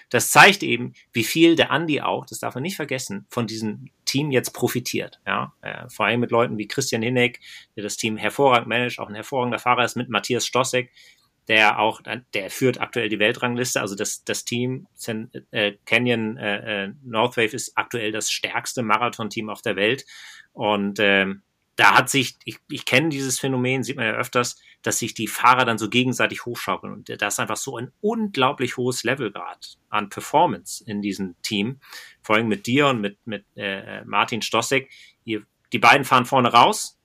das zeigt eben, wie viel der Andi auch, das darf man nicht vergessen, von diesem Team jetzt profitiert. Ja, äh, vor allem mit Leuten wie Christian Hinneck, der das Team hervorragend managt, auch ein hervorragender Fahrer ist, mit Matthias Stossek, der auch, der führt aktuell die Weltrangliste. Also das, das Team äh, Canyon äh, äh, Northwave ist aktuell das stärkste Marathon-Team auf der Welt. Und ähm, da hat sich, ich, ich kenne dieses Phänomen, sieht man ja öfters, dass sich die Fahrer dann so gegenseitig hochschaukeln. Und da ist einfach so ein unglaublich hohes Levelgrad an Performance in diesem Team. Vor allem mit dir und mit, mit äh, Martin Stossek. Ihr, die beiden fahren vorne raus,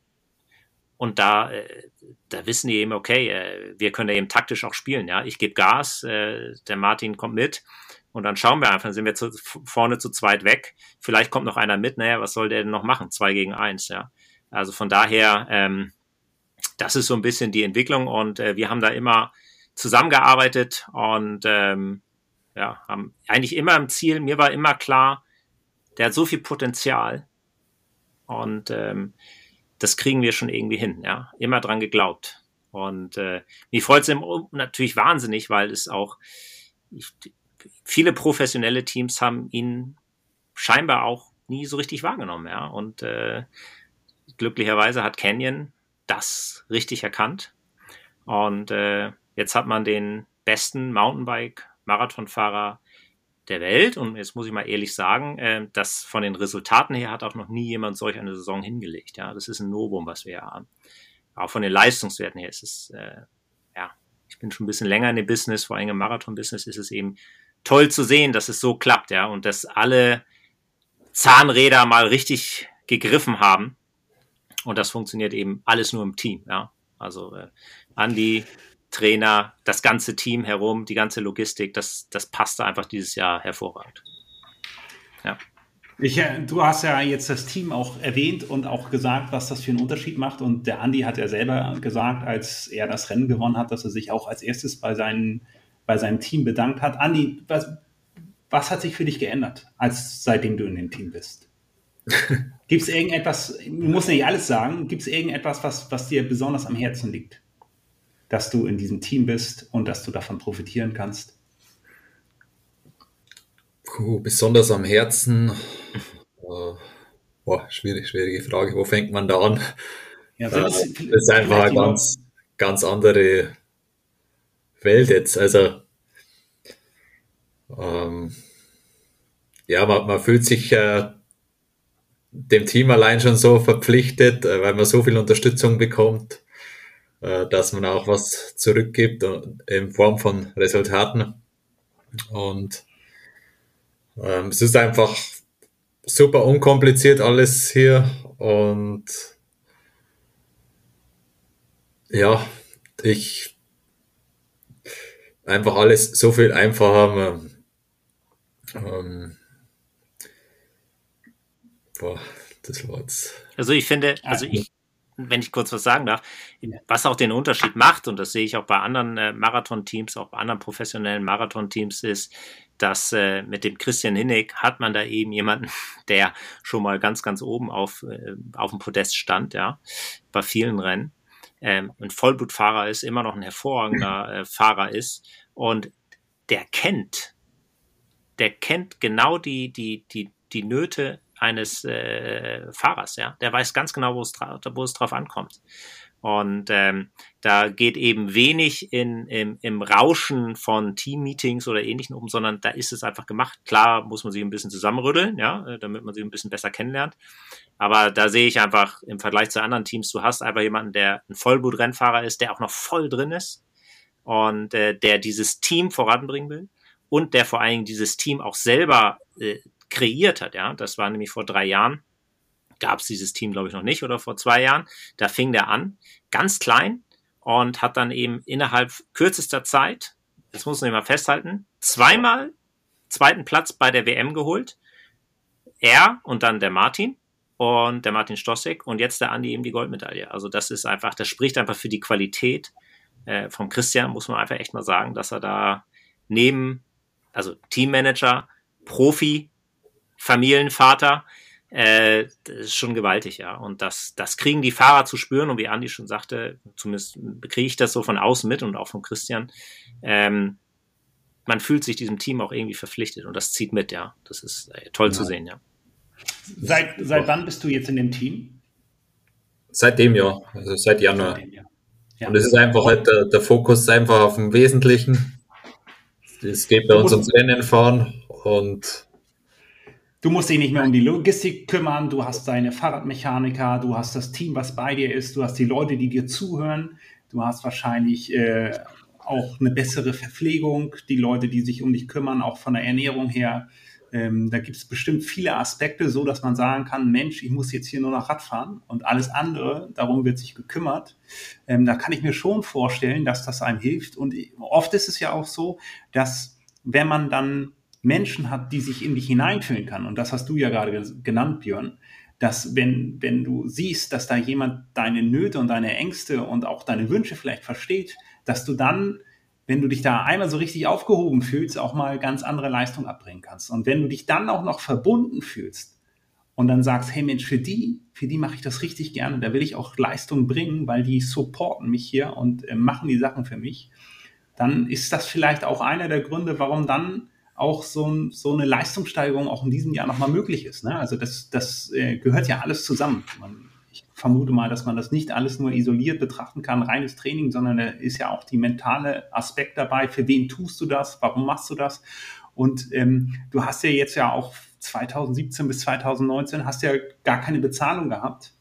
und da, äh, da wissen die eben, okay, äh, wir können da eben taktisch auch spielen. Ja, ich gebe Gas, äh, der Martin kommt mit und dann schauen wir einfach, dann sind wir zu, vorne zu zweit weg. Vielleicht kommt noch einer mit. Naja, was soll der denn noch machen? Zwei gegen eins. Ja, also von daher, ähm, das ist so ein bisschen die Entwicklung und äh, wir haben da immer zusammengearbeitet und ähm, ja, haben eigentlich immer im Ziel. Mir war immer klar, der hat so viel Potenzial und ähm, das kriegen wir schon irgendwie hin, ja. Immer dran geglaubt. Und äh, mich freut es natürlich wahnsinnig, weil es auch ich, viele professionelle Teams haben ihn scheinbar auch nie so richtig wahrgenommen, ja. Und äh, glücklicherweise hat Canyon das richtig erkannt. Und äh, jetzt hat man den besten Mountainbike-Marathonfahrer der Welt. Und jetzt muss ich mal ehrlich sagen, äh, dass von den Resultaten her hat auch noch nie jemand solch eine Saison hingelegt. Ja, das ist ein Novum, was wir haben. Auch von den Leistungswerten her ist es, äh, ja, ich bin schon ein bisschen länger in dem Business, vor allem im Marathon-Business ist es eben toll zu sehen, dass es so klappt, ja, und dass alle Zahnräder mal richtig gegriffen haben. Und das funktioniert eben alles nur im Team, ja. Also äh, Andi, Trainer, das ganze Team herum, die ganze Logistik, das, das passte einfach dieses Jahr hervorragend. Ja. Ich, äh, du hast ja jetzt das Team auch erwähnt und auch gesagt, was das für einen Unterschied macht. Und der Andi hat ja selber gesagt, als er das Rennen gewonnen hat, dass er sich auch als erstes bei, seinen, bei seinem Team bedankt hat. Andi, was, was hat sich für dich geändert, als seitdem du in dem Team bist? Gibt es irgendetwas, du musst nicht alles sagen, gibt es irgendetwas, was, was dir besonders am Herzen liegt? dass du in diesem Team bist und dass du davon profitieren kannst? Puh, besonders am Herzen. Äh, boah, schwierig, schwierige Frage. Wo fängt man da an? Ja, äh, das ist einfach eine ganz, ganz andere Welt jetzt. Also, ähm, ja, man, man fühlt sich äh, dem Team allein schon so verpflichtet, äh, weil man so viel Unterstützung bekommt äh, dass man auch was zurückgibt in Form von Resultaten. Und ähm, es ist einfach super unkompliziert alles hier und ja, ich einfach alles so viel einfacher. Ähm, boah, das war's. Also ich finde, also ich, wenn ich kurz was sagen darf, was auch den Unterschied macht, und das sehe ich auch bei anderen äh, Marathon-Teams, auch bei anderen professionellen Marathon-Teams, ist, dass äh, mit dem Christian Hinnig hat man da eben jemanden, der schon mal ganz, ganz oben auf, äh, auf dem Podest stand, ja, bei vielen Rennen. Ähm, ein Vollblutfahrer ist, immer noch ein hervorragender äh, Fahrer ist und der kennt, der kennt genau die, die, die, die Nöte eines äh, Fahrers, ja. Der weiß ganz genau, wo es, wo es drauf ankommt. Und ähm, da geht eben wenig in, im, im Rauschen von Team-Meetings oder ähnlichen um, sondern da ist es einfach gemacht. Klar muss man sich ein bisschen zusammenrütteln, ja, äh, damit man sich ein bisschen besser kennenlernt. Aber da sehe ich einfach im Vergleich zu anderen Teams, du hast einfach jemanden, der ein Vollblut-Rennfahrer ist, der auch noch voll drin ist und äh, der dieses Team voranbringen will und der vor allen Dingen dieses Team auch selber äh, kreiert hat. Ja, das war nämlich vor drei Jahren gab es dieses Team, glaube ich, noch nicht oder vor zwei Jahren. Da fing der an, ganz klein und hat dann eben innerhalb kürzester Zeit, das muss man immer festhalten, zweimal zweiten Platz bei der WM geholt. Er und dann der Martin und der Martin Stossek und jetzt der Andi eben die Goldmedaille. Also das ist einfach, das spricht einfach für die Qualität äh, vom Christian, muss man einfach echt mal sagen, dass er da neben, also Teammanager, Profi, Familienvater, äh, das ist schon gewaltig, ja. Und das, das kriegen die Fahrer zu spüren und wie Andi schon sagte, zumindest kriege ich das so von außen mit und auch von Christian. Ähm, man fühlt sich diesem Team auch irgendwie verpflichtet und das zieht mit, ja. Das ist äh, toll ja. zu sehen, ja. Seit, seit wann bist du jetzt in dem Team? Seit dem Jahr, also seit Januar. Seit Jahr. Ja. Und es ist einfach halt der, der Fokus einfach auf dem Wesentlichen. Es geht bei uns ums Rennen fahren und Du musst dich nicht mehr um die Logistik kümmern, du hast deine Fahrradmechaniker, du hast das Team, was bei dir ist, du hast die Leute, die dir zuhören, du hast wahrscheinlich äh, auch eine bessere Verpflegung, die Leute, die sich um dich kümmern, auch von der Ernährung her. Ähm, da gibt es bestimmt viele Aspekte, so dass man sagen kann, Mensch, ich muss jetzt hier nur noch Rad fahren und alles andere, darum wird sich gekümmert. Ähm, da kann ich mir schon vorstellen, dass das einem hilft. Und oft ist es ja auch so, dass wenn man dann Menschen hat, die sich in dich hineinfühlen kann, und das hast du ja gerade genannt, Björn, dass wenn, wenn du siehst, dass da jemand deine Nöte und deine Ängste und auch deine Wünsche vielleicht versteht, dass du dann, wenn du dich da einmal so richtig aufgehoben fühlst, auch mal ganz andere Leistung abbringen kannst. Und wenn du dich dann auch noch verbunden fühlst und dann sagst, hey Mensch, für die, für die mache ich das richtig gerne, da will ich auch Leistung bringen, weil die supporten mich hier und äh, machen die Sachen für mich, dann ist das vielleicht auch einer der Gründe, warum dann auch so, so eine Leistungssteigerung auch in diesem Jahr nochmal möglich ist. Ne? Also das, das äh, gehört ja alles zusammen. Man, ich vermute mal, dass man das nicht alles nur isoliert betrachten kann, reines Training, sondern da ist ja auch die mentale Aspekt dabei. Für wen tust du das? Warum machst du das? Und ähm, du hast ja jetzt ja auch 2017 bis 2019 hast ja gar keine Bezahlung gehabt.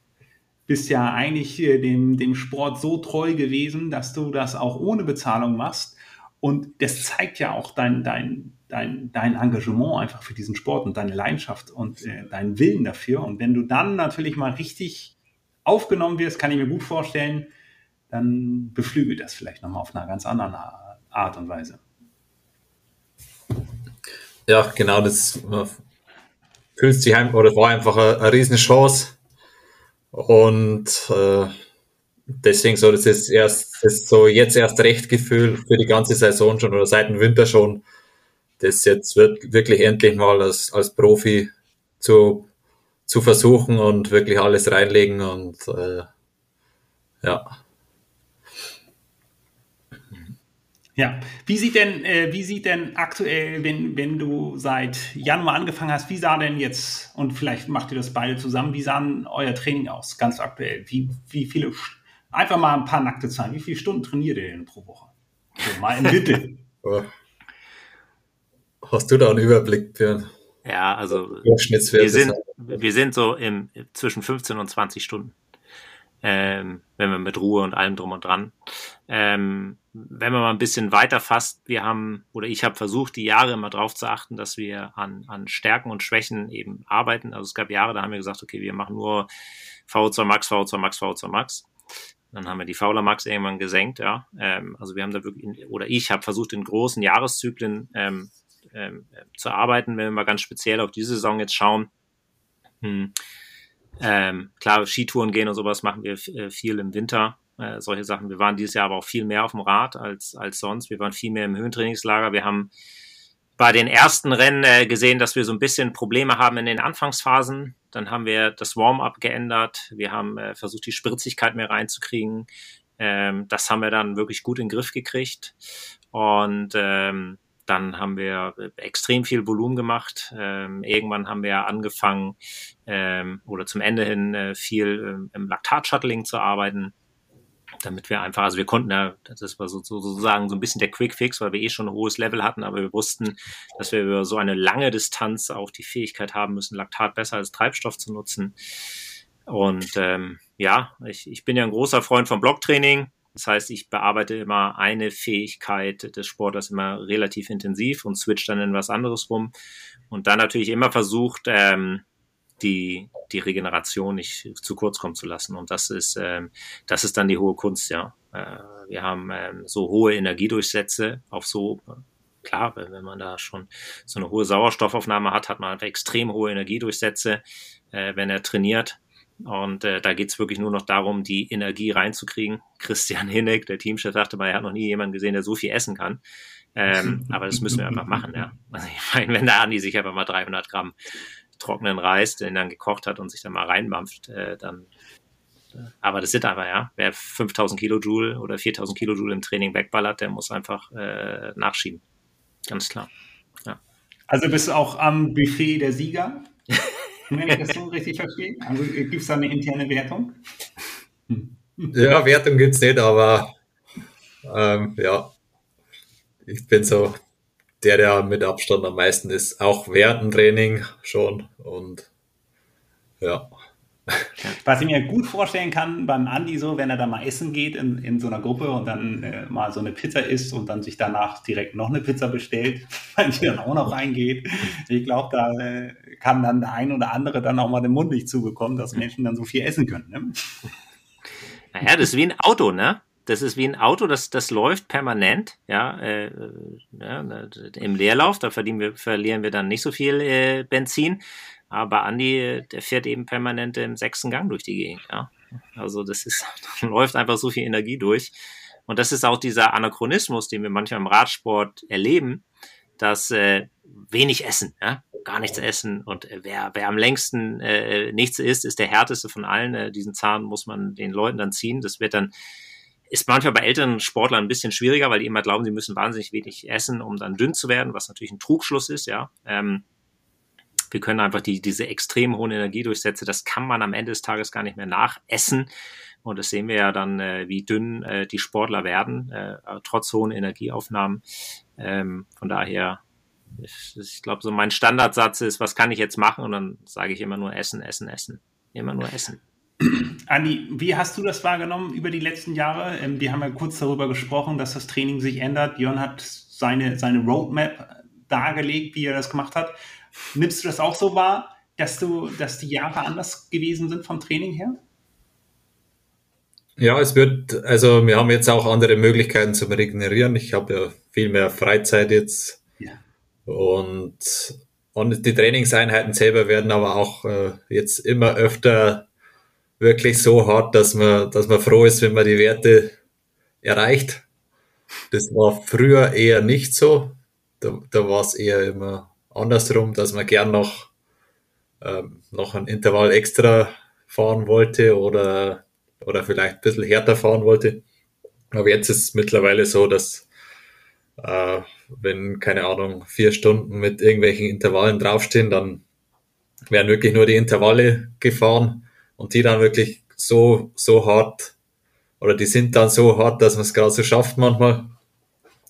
Bist ja eigentlich äh, dem, dem Sport so treu gewesen, dass du das auch ohne Bezahlung machst. Und das zeigt ja auch dein, dein, dein, dein Engagement einfach für diesen Sport und deine Leidenschaft und äh, deinen Willen dafür. Und wenn du dann natürlich mal richtig aufgenommen wirst, kann ich mir gut vorstellen, dann beflügelt das vielleicht nochmal auf einer ganz anderen Art und Weise. Ja, genau, das äh, fühlt sich einfach, oder war einfach eine, eine riesen Chance. Und äh, deswegen so, das ist erst, das ist so jetzt erst recht Gefühl für die ganze Saison schon oder seit dem Winter schon, das jetzt wird wirklich endlich mal als, als Profi zu, zu versuchen und wirklich alles reinlegen und äh, ja. Ja, wie sieht denn, äh, wie sieht denn aktuell, wenn, wenn du seit Januar angefangen hast, wie sah denn jetzt, und vielleicht macht ihr das beide zusammen, wie sah euer Training aus, ganz aktuell? Wie, wie viele, einfach mal ein paar nackte Zahlen, wie viele Stunden trainiert ihr denn pro Woche? So, mal im Mittel. Hast du da einen Überblick, Björn? Ja, also wir sind, wir sind so im, zwischen 15 und 20 Stunden. Ähm, wenn wir mit Ruhe und allem drum und dran. Ähm, wenn man mal ein bisschen weiter fasst, wir haben, oder ich habe versucht, die Jahre immer darauf zu achten, dass wir an, an Stärken und Schwächen eben arbeiten. Also es gab Jahre, da haben wir gesagt, okay, wir machen nur VO2 Max, VO2 Max, VO2 Max. Dann haben wir die Fauler Max irgendwann gesenkt, ja. Ähm, also wir haben da wirklich, oder ich habe versucht, in großen Jahreszyklen ähm, ähm, zu arbeiten, wenn wir mal ganz speziell auf die Saison jetzt schauen. Hm. Ähm, klar, Skitouren gehen und sowas machen wir äh, viel im Winter. Äh, solche Sachen. Wir waren dieses Jahr aber auch viel mehr auf dem Rad als, als sonst. Wir waren viel mehr im Höhentrainingslager. Wir haben bei den ersten Rennen äh, gesehen, dass wir so ein bisschen Probleme haben in den Anfangsphasen. Dann haben wir das Warm-up geändert. Wir haben äh, versucht, die Spritzigkeit mehr reinzukriegen. Ähm, das haben wir dann wirklich gut in den Griff gekriegt. Und ähm, dann haben wir extrem viel Volumen gemacht. Ähm, irgendwann haben wir angefangen ähm, oder zum Ende hin äh, viel ähm, im Laktat-Shuttling zu arbeiten, damit wir einfach, also wir konnten ja, das war so, so, sozusagen so ein bisschen der Quick Fix, weil wir eh schon ein hohes Level hatten, aber wir wussten, dass wir über so eine lange Distanz auch die Fähigkeit haben müssen, Laktat besser als Treibstoff zu nutzen. Und ähm, ja, ich, ich bin ja ein großer Freund vom Blocktraining. Das heißt, ich bearbeite immer eine Fähigkeit des Sportlers immer relativ intensiv und switch dann in was anderes rum. Und dann natürlich immer versucht, ähm, die, die Regeneration nicht zu kurz kommen zu lassen. Und das ist, ähm, das ist dann die hohe Kunst, ja. Äh, wir haben ähm, so hohe Energiedurchsätze auf so, klar, wenn man da schon so eine hohe Sauerstoffaufnahme hat, hat man extrem hohe Energiedurchsätze, äh, wenn er trainiert. Und äh, da geht's wirklich nur noch darum, die Energie reinzukriegen. Christian Hinneck, der Teamchef, sagte mal, er hat noch nie jemanden gesehen, der so viel essen kann. Ähm, aber das müssen wir einfach machen, ja. Also ich meine, wenn der Andi sich einfach mal 300 Gramm trockenen Reis, den dann gekocht hat und sich dann mal reinmampft, äh, dann äh, aber das sind einfach, ja, wer 5000 Kilojoule oder 4000 Kilojoule im Training wegballert, der muss einfach äh, nachschieben. Ganz klar. Ja. Also bist du auch am Buffet der Sieger? wenn ich das so richtig verstehe? Also gibt es da eine interne Wertung? Ja, Wertung gibt es nicht, aber ähm, ja, ich bin so der, der mit Abstand am meisten ist, auch während dem Training schon und ja. Was ich mir gut vorstellen kann beim Andi so, wenn er da mal essen geht in, in so einer Gruppe und dann äh, mal so eine Pizza isst und dann sich danach direkt noch eine Pizza bestellt, weil die dann auch noch reingeht. Ich glaube, da äh, kann dann der ein oder andere dann auch mal den Mund nicht zubekommen, dass Menschen dann so viel essen können. Ne? Naja, das ist wie ein Auto, ne? Das ist wie ein Auto, das, das läuft permanent, ja, äh, ja im Leerlauf, da verdienen wir, verlieren wir dann nicht so viel äh, Benzin. Aber Andi, der fährt eben permanent im sechsten Gang durch die Gegend. Ja? Also das ist, läuft einfach so viel Energie durch. Und das ist auch dieser Anachronismus, den wir manchmal im Radsport erleben, dass äh, wenig essen, ja? gar nichts essen. Und äh, wer, wer am längsten äh, nichts isst, ist der härteste von allen. Äh, diesen Zahn muss man den Leuten dann ziehen. Das wird dann ist manchmal bei älteren Sportlern ein bisschen schwieriger, weil die immer glauben, sie müssen wahnsinnig wenig essen, um dann dünn zu werden, was natürlich ein Trugschluss ist, ja. Ähm, wir können einfach die, diese extrem hohen Energiedurchsätze, das kann man am Ende des Tages gar nicht mehr nachessen. Und das sehen wir ja dann, äh, wie dünn äh, die Sportler werden, äh, trotz hohen Energieaufnahmen. Ähm, von daher, ich, ich glaube, so mein Standardsatz ist, was kann ich jetzt machen? Und dann sage ich immer nur Essen, Essen, Essen. Immer nur Essen. Andi, wie hast du das wahrgenommen über die letzten Jahre? Ähm, wir haben ja kurz darüber gesprochen, dass das Training sich ändert. Björn hat seine, seine Roadmap dargelegt, wie er das gemacht hat. Nimmst du das auch so wahr, dass du, dass die Jahre anders gewesen sind vom Training her? Ja, es wird, also wir haben jetzt auch andere Möglichkeiten zum Regenerieren. Ich habe ja viel mehr Freizeit jetzt. Ja. Und, und die Trainingseinheiten selber werden aber auch äh, jetzt immer öfter wirklich so hart, dass man, dass man froh ist, wenn man die Werte erreicht. Das war früher eher nicht so. Da, da war es eher immer andersrum, dass man gern noch, ähm, noch ein Intervall extra fahren wollte oder, oder vielleicht ein bisschen härter fahren wollte. Aber jetzt ist es mittlerweile so, dass äh, wenn, keine Ahnung, vier Stunden mit irgendwelchen Intervallen draufstehen, dann werden wirklich nur die Intervalle gefahren und die dann wirklich so, so hart oder die sind dann so hart, dass man es gerade so schafft manchmal.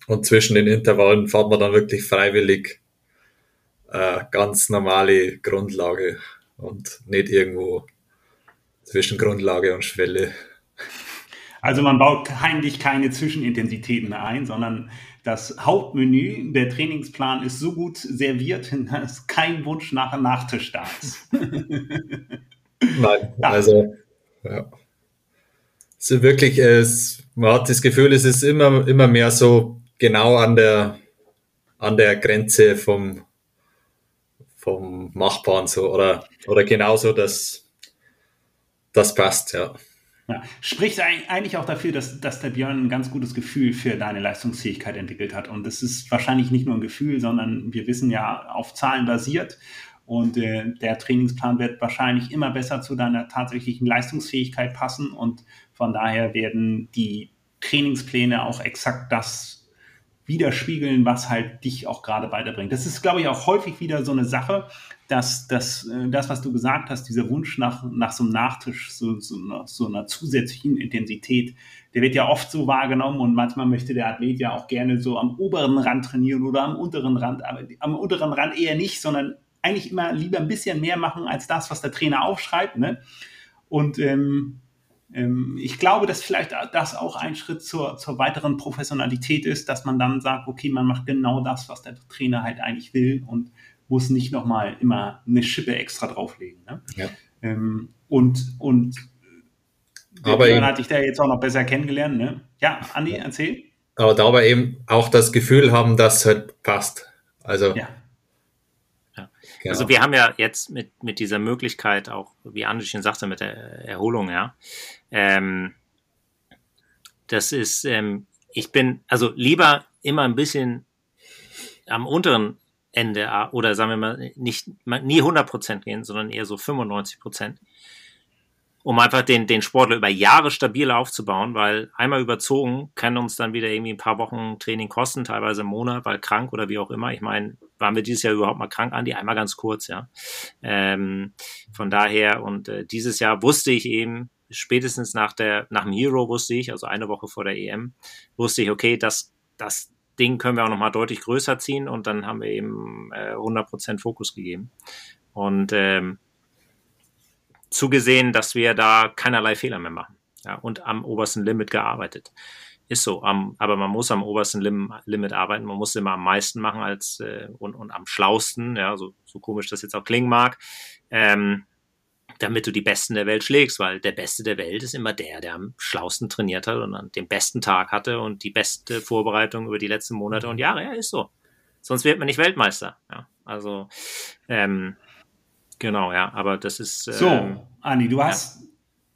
Und zwischen den Intervallen fährt man dann wirklich freiwillig äh, ganz normale Grundlage und nicht irgendwo zwischen Grundlage und Schwelle. Also man baut heimlich keine Zwischenintensitäten mehr ein, sondern das Hauptmenü, der Trainingsplan ist so gut serviert, dass kein Wunsch nach einem Nachtisch da ist. Nein, also ja. Es ist wirklich, es, man hat das Gefühl, es ist immer, immer mehr so genau an der, an der Grenze vom, vom Machbaren so oder, oder genauso, dass, das passt, ja. Ja. Spricht eigentlich auch dafür, dass, dass der Björn ein ganz gutes Gefühl für deine Leistungsfähigkeit entwickelt hat. Und das ist wahrscheinlich nicht nur ein Gefühl, sondern wir wissen ja, auf Zahlen basiert. Und äh, der Trainingsplan wird wahrscheinlich immer besser zu deiner tatsächlichen Leistungsfähigkeit passen. Und von daher werden die Trainingspläne auch exakt das widerspiegeln, was halt dich auch gerade weiterbringt. Das ist, glaube ich, auch häufig wieder so eine Sache, dass, dass äh, das, was du gesagt hast, dieser Wunsch nach, nach so einem Nachtisch, so, so, einer, so einer zusätzlichen Intensität, der wird ja oft so wahrgenommen und manchmal möchte der Athlet ja auch gerne so am oberen Rand trainieren oder am unteren Rand, aber am unteren Rand eher nicht, sondern eigentlich immer lieber ein bisschen mehr machen als das, was der Trainer aufschreibt. Ne? Und ähm, ich glaube, dass vielleicht das auch ein Schritt zur, zur weiteren Professionalität ist, dass man dann sagt, okay, man macht genau das, was der Trainer halt eigentlich will und muss nicht nochmal immer eine Schippe extra drauflegen. Ne? Ja. Ähm, und und aber dann hatte ich da jetzt auch noch besser kennengelernt. Ne? Ja, Andi, erzähl. Aber dabei eben auch das Gefühl haben, dass es halt passt. Also ja. Genau. Also wir haben ja jetzt mit, mit dieser Möglichkeit auch, wie Andi schon sagte, mit der Erholung, ja. Ähm, das ist, ähm, ich bin also lieber immer ein bisschen am unteren Ende oder sagen wir mal nicht nie 100 Prozent gehen, sondern eher so 95 Prozent, um einfach den, den Sportler über Jahre stabil aufzubauen, weil einmal überzogen kann uns dann wieder irgendwie ein paar Wochen Training kosten, teilweise im Monat, weil krank oder wie auch immer. Ich meine, waren wir dieses Jahr überhaupt mal krank, Andi? Einmal ganz kurz, ja. Ähm, von daher und äh, dieses Jahr wusste ich eben, spätestens nach der, nach dem Hero wusste ich, also eine Woche vor der EM, wusste ich, okay, das, das Ding können wir auch nochmal deutlich größer ziehen und dann haben wir eben äh, 100% Fokus gegeben. Und ähm, zugesehen, dass wir da keinerlei Fehler mehr machen. Ja, und am obersten Limit gearbeitet. Ist so, am, aber man muss am obersten Lim Limit arbeiten, man muss immer am meisten machen als äh, und, und am schlausten, ja, so, so komisch das jetzt auch klingen mag. Ähm, damit du die Besten der Welt schlägst, weil der Beste der Welt ist immer der, der am schlausten trainiert hat und den besten Tag hatte und die beste Vorbereitung über die letzten Monate und Jahre. Ja, ist so. Sonst wird man nicht Weltmeister. Ja, also ähm, genau, ja, aber das ist. Ähm, so, Andi, du hast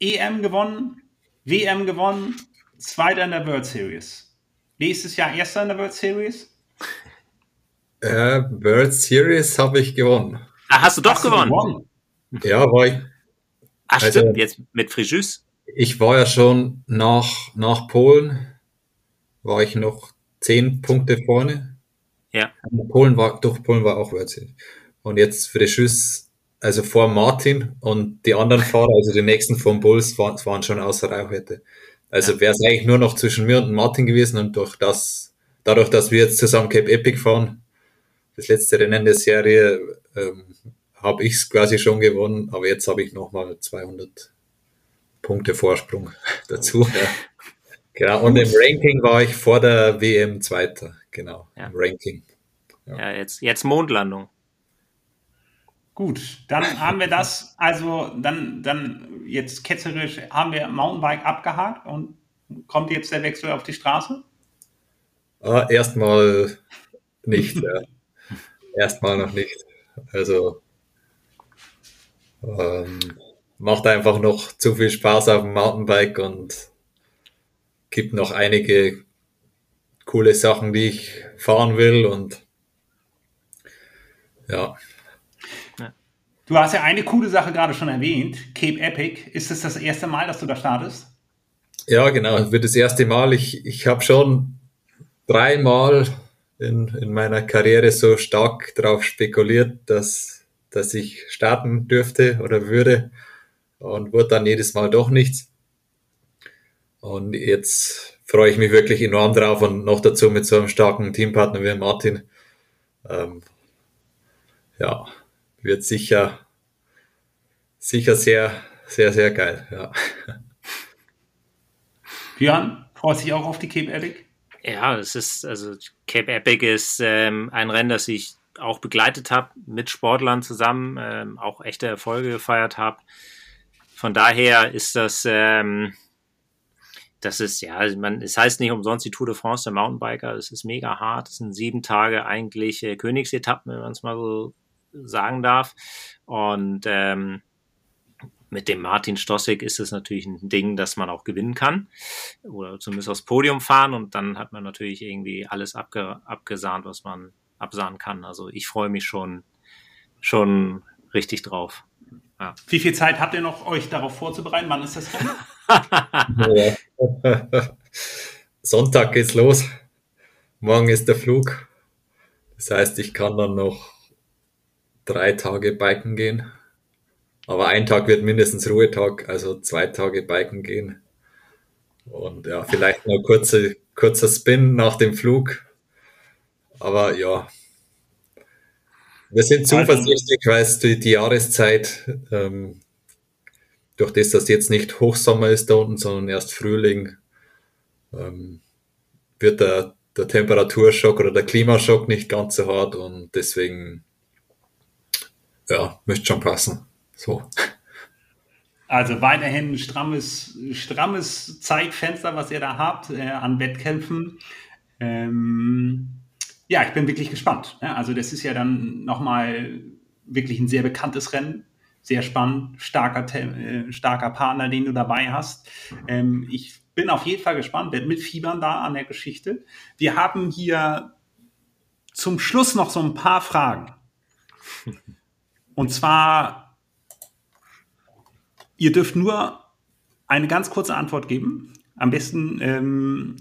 ja. EM gewonnen, WM gewonnen, Zweiter in der World Series. Nächstes Jahr Erster in der World Series? Äh, World Series habe ich gewonnen. Ah, hast du doch hast gewonnen? Du gewonnen? Ja, war ich. Ach, also, stimmt, jetzt mit Frijus. Ich war ja schon nach, nach Polen, war ich noch zehn Punkte vorne. Ja. Polen war, durch Polen war auch World Und jetzt Frijus, also vor Martin und die anderen Fahrer, also die nächsten vom Bulls, waren, waren schon außer Reichweite. Also ja. wäre es eigentlich nur noch zwischen mir und Martin gewesen und durch das, dadurch, dass wir jetzt zusammen Cape Epic fahren, das letzte Rennen der Serie, ähm, habe ich es quasi schon gewonnen, aber jetzt habe ich nochmal 200 Punkte Vorsprung dazu. Ja. Genau, und im Ranking war ich vor der WM Zweiter, genau, ja. im Ranking. Ja, ja jetzt, jetzt Mondlandung. Gut, dann haben wir das, also dann, dann jetzt ketzerisch haben wir Mountainbike abgehakt und kommt jetzt der Wechsel auf die Straße? Ah, erstmal nicht, ja. Erstmal noch nicht. Also ähm, macht einfach noch zu viel Spaß auf dem Mountainbike und gibt noch einige coole Sachen, die ich fahren will und ja. Du hast ja eine coole Sache gerade schon erwähnt, Cape Epic. Ist es das, das erste Mal, dass du da startest? Ja, genau. Wird das erste Mal. Ich, ich habe schon dreimal in, in meiner Karriere so stark darauf spekuliert, dass dass ich starten dürfte oder würde und wurde dann jedes Mal doch nichts. Und jetzt freue ich mich wirklich enorm drauf und noch dazu mit so einem starken Teampartner wie Martin. Ähm, ja, wird sicher, sicher sehr, sehr, sehr geil. Ja. Björn, freut sich auch auf die Cape Epic? Ja, es ist, also Cape Epic ist ähm, ein Rennen, das ich auch begleitet habe, mit Sportlern zusammen, ähm, auch echte Erfolge gefeiert habe. Von daher ist das, ähm, das ist, ja, man, es heißt nicht umsonst die Tour de France der Mountainbiker. Es ist mega hart. Es sind sieben Tage eigentlich äh, Königsetappen, wenn man es mal so sagen darf. Und ähm, mit dem Martin Stossig ist es natürlich ein Ding, dass man auch gewinnen kann oder zumindest aufs Podium fahren und dann hat man natürlich irgendwie alles abge abgesahnt, was man absahen kann. Also ich freue mich schon, schon richtig drauf. Ja. Wie viel Zeit habt ihr noch, euch darauf vorzubereiten? Wann ist das Rennen? Sonntag geht's los. Morgen ist der Flug. Das heißt, ich kann dann noch drei Tage biken gehen. Aber ein Tag wird mindestens Ruhetag, also zwei Tage biken gehen. Und ja, vielleicht noch kurze, kurzer Spin nach dem Flug. Aber ja, wir sind zuversichtlich, weil es die, die Jahreszeit, ähm, durch das, dass jetzt nicht Hochsommer ist da unten, sondern erst Frühling, ähm, wird der, der Temperaturschock oder der Klimaschock nicht ganz so hart und deswegen, ja, müsste schon passen. So. Also weiterhin ein strammes, strammes Zeitfenster, was ihr da habt äh, an Wettkämpfen. Ähm, ja, ich bin wirklich gespannt. Ja, also das ist ja dann nochmal wirklich ein sehr bekanntes Rennen. Sehr spannend, starker, äh, starker Partner, den du dabei hast. Ähm, ich bin auf jeden Fall gespannt, werde mitfiebern da an der Geschichte. Wir haben hier zum Schluss noch so ein paar Fragen. Und zwar Ihr dürft nur eine ganz kurze Antwort geben. Am besten ähm,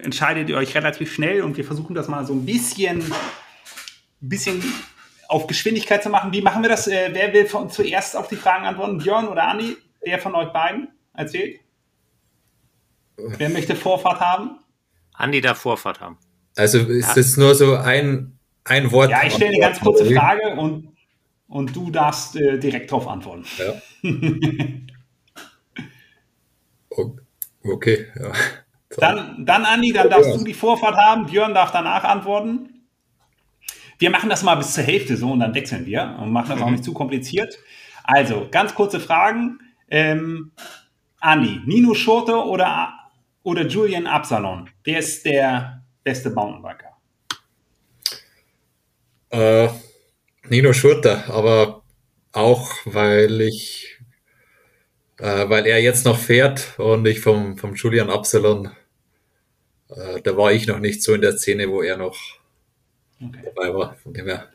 entscheidet ihr euch relativ schnell und wir versuchen das mal so ein bisschen, bisschen auf Geschwindigkeit zu machen. Wie machen wir das? Äh, wer will von, zuerst auf die Fragen antworten? Björn oder Andi? Wer von euch beiden erzählt? Wer möchte Vorfahrt haben? Andi darf Vorfahrt haben. Also ist es ja. nur so ein, ein Wort? Ja, ich stelle eine ganz kurze Frage und und du darfst äh, direkt darauf antworten. Ja. okay, ja. Dann, dann, Andi, dann darfst du die Vorfahrt haben. Björn darf danach antworten. Wir machen das mal bis zur Hälfte so und dann wechseln wir und machen das auch mhm. nicht zu kompliziert. Also, ganz kurze Fragen. Ähm, Andi, Nino Schurte oder, oder Julian Absalon? Wer ist der beste Mountainbiker? Äh, Nino Schurter, aber auch weil ich, äh, weil er jetzt noch fährt und ich vom, vom Julian Absalon, äh, da war ich noch nicht so in der Szene, wo er noch okay. dabei war. Von dem her.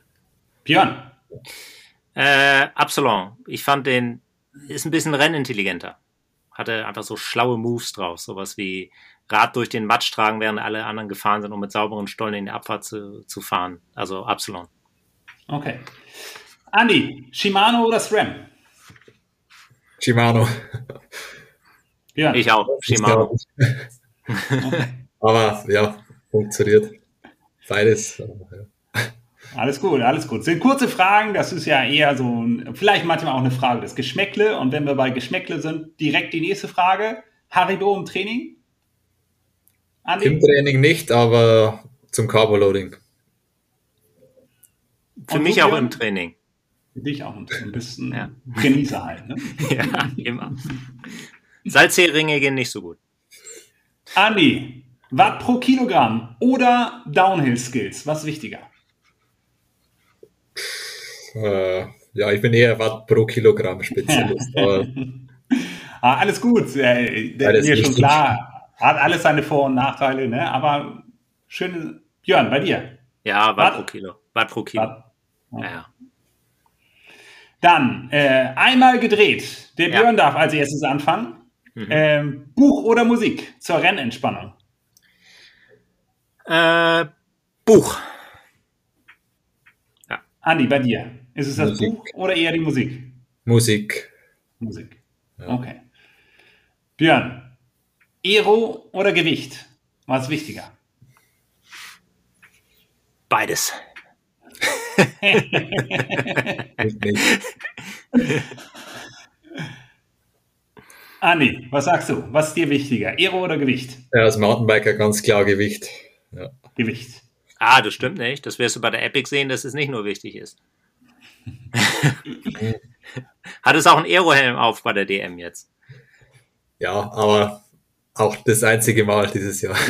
Björn. Äh, Absalon. Ich fand den, ist ein bisschen rennintelligenter. Hatte einfach so schlaue Moves drauf. Sowas wie Rad durch den Matsch tragen, während alle anderen gefahren sind, um mit sauberen Stollen in die Abfahrt zu, zu fahren. Also Absalon. Okay. Andi, Shimano oder SRAM? Shimano. Ja. Ich auch, Shimano. Aber ja, funktioniert. Beides. Alles gut, alles gut. Sind kurze Fragen, das ist ja eher so, vielleicht manchmal auch eine Frage des Geschmäckle. Und wenn wir bei Geschmäckle sind, direkt die nächste Frage. Haribo im Training? Andi? Im Training nicht, aber zum Carboloading. Für mich auch im Training. Für dich auch im Training. Du bist ein ja. Genießer halt. Ne? ja, immer. Salzheringe gehen nicht so gut. Andi, Watt pro Kilogramm oder Downhill Skills? Was wichtiger? Äh, ja, ich bin eher Watt pro Kilogramm Spezialist. ah, alles gut. Äh, mir schon klar. Hat alles seine Vor- und Nachteile, ne? Aber schön, Björn, bei dir. Ja, Watt, Watt pro Kilo. Watt pro Kilo. Watt ja. Dann äh, einmal gedreht. Der ja. Björn darf als erstes anfangen. Mhm. Ähm, Buch oder Musik zur Rennentspannung? Äh, Buch. Ja. Andi, bei dir. Ist es das Musik. Buch oder eher die Musik? Musik. Musik. Ja. Okay. Björn, Aero oder Gewicht? Was ist wichtiger? Beides. Andi, was sagst du? Was ist dir wichtiger, Aero oder Gewicht? Ja, als Mountainbiker ganz klar Gewicht. Ja. Gewicht. Ah, das stimmt nicht. Das wirst du bei der Epic sehen, dass es nicht nur wichtig ist. Hat es auch ein Aero-Helm auf bei der DM jetzt? Ja, aber auch das einzige Mal dieses Jahr.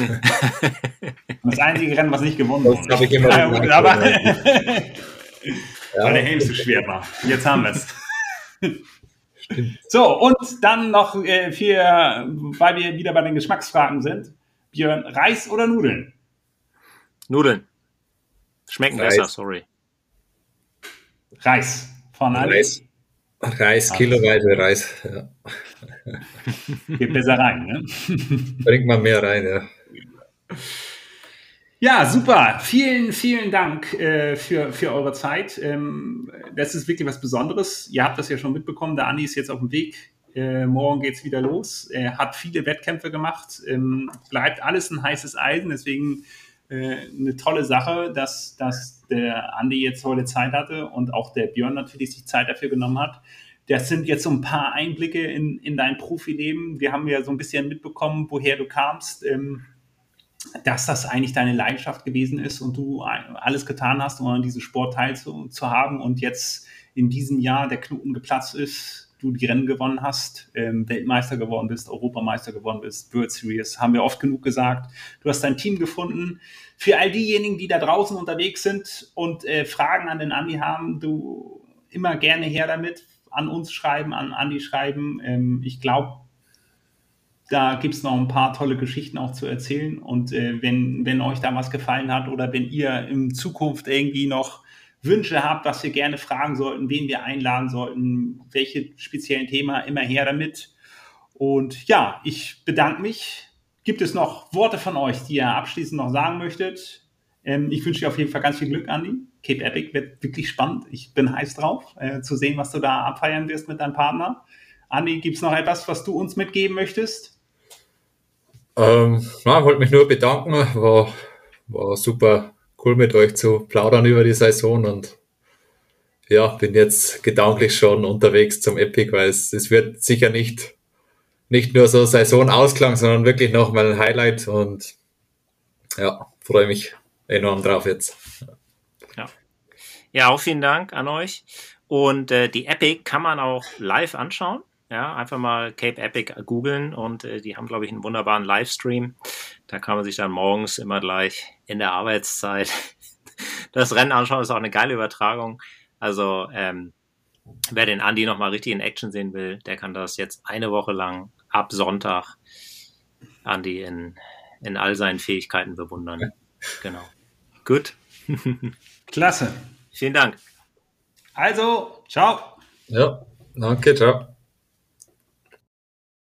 Das einzige Rennen, was nicht gewonnen wurde. Das habe ich immer ja, gut, aber ja. Weil der Helm so schwer war. Jetzt haben wir es. So, und dann noch äh, für, weil wir wieder bei den Geschmacksfragen sind. Björn, Reis oder Nudeln? Nudeln. Schmecken Reis. besser, sorry. Reis. Von Reis. Reis, kiloweise Reis. Ja. Geht besser rein, ne? Bringt man mehr rein, ja. Ja, super. Vielen, vielen Dank äh, für, für eure Zeit. Ähm, das ist wirklich was Besonderes. Ihr habt das ja schon mitbekommen. Der Andi ist jetzt auf dem Weg. Äh, morgen geht's wieder los. Er hat viele Wettkämpfe gemacht. Ähm, bleibt alles ein heißes Eisen. Deswegen äh, eine tolle Sache, dass, dass der Andi jetzt heute Zeit hatte und auch der Björn natürlich sich Zeit dafür genommen hat. Das sind jetzt so ein paar Einblicke in, in dein Profileben. Wir haben ja so ein bisschen mitbekommen, woher du kamst. Ähm, dass das eigentlich deine Leidenschaft gewesen ist und du alles getan hast, um an diesem Sport teilzuhaben und jetzt in diesem Jahr der Knoten geplatzt ist, du die Rennen gewonnen hast, ähm, Weltmeister geworden bist, Europameister geworden bist, World Series, haben wir oft genug gesagt. Du hast dein Team gefunden. Für all diejenigen, die da draußen unterwegs sind und äh, Fragen an den Andi haben, du immer gerne her damit, an uns schreiben, an Andi schreiben. Ähm, ich glaube, da gibt es noch ein paar tolle Geschichten auch zu erzählen. Und äh, wenn, wenn euch da was gefallen hat oder wenn ihr in Zukunft irgendwie noch Wünsche habt, was wir gerne fragen sollten, wen wir einladen sollten, welche speziellen Themen, immer her damit. Und ja, ich bedanke mich. Gibt es noch Worte von euch, die ihr abschließend noch sagen möchtet? Ähm, ich wünsche dir auf jeden Fall ganz viel Glück, Andi. Cape Epic wird wirklich spannend. Ich bin heiß drauf, äh, zu sehen, was du da abfeiern wirst mit deinem Partner. Andi, gibt es noch etwas, was du uns mitgeben möchtest? Ähm, na, wollte mich nur bedanken. War, war super cool mit euch zu plaudern über die Saison und ja, bin jetzt gedanklich schon unterwegs zum Epic, weil es, es wird sicher nicht, nicht nur so Saisonausklang, sondern wirklich nochmal ein Highlight und ja, freue mich enorm drauf jetzt. Ja, auch vielen Dank an euch. Und äh, die Epic kann man auch live anschauen. Ja, einfach mal Cape Epic googeln und äh, die haben, glaube ich, einen wunderbaren Livestream. Da kann man sich dann morgens immer gleich in der Arbeitszeit das Rennen anschauen. Das ist auch eine geile Übertragung. Also, ähm, wer den Andy nochmal richtig in Action sehen will, der kann das jetzt eine Woche lang ab Sonntag Andy in, in all seinen Fähigkeiten bewundern. Genau. Gut. Klasse. Vielen Dank. Also, ciao. Ja, danke, ciao.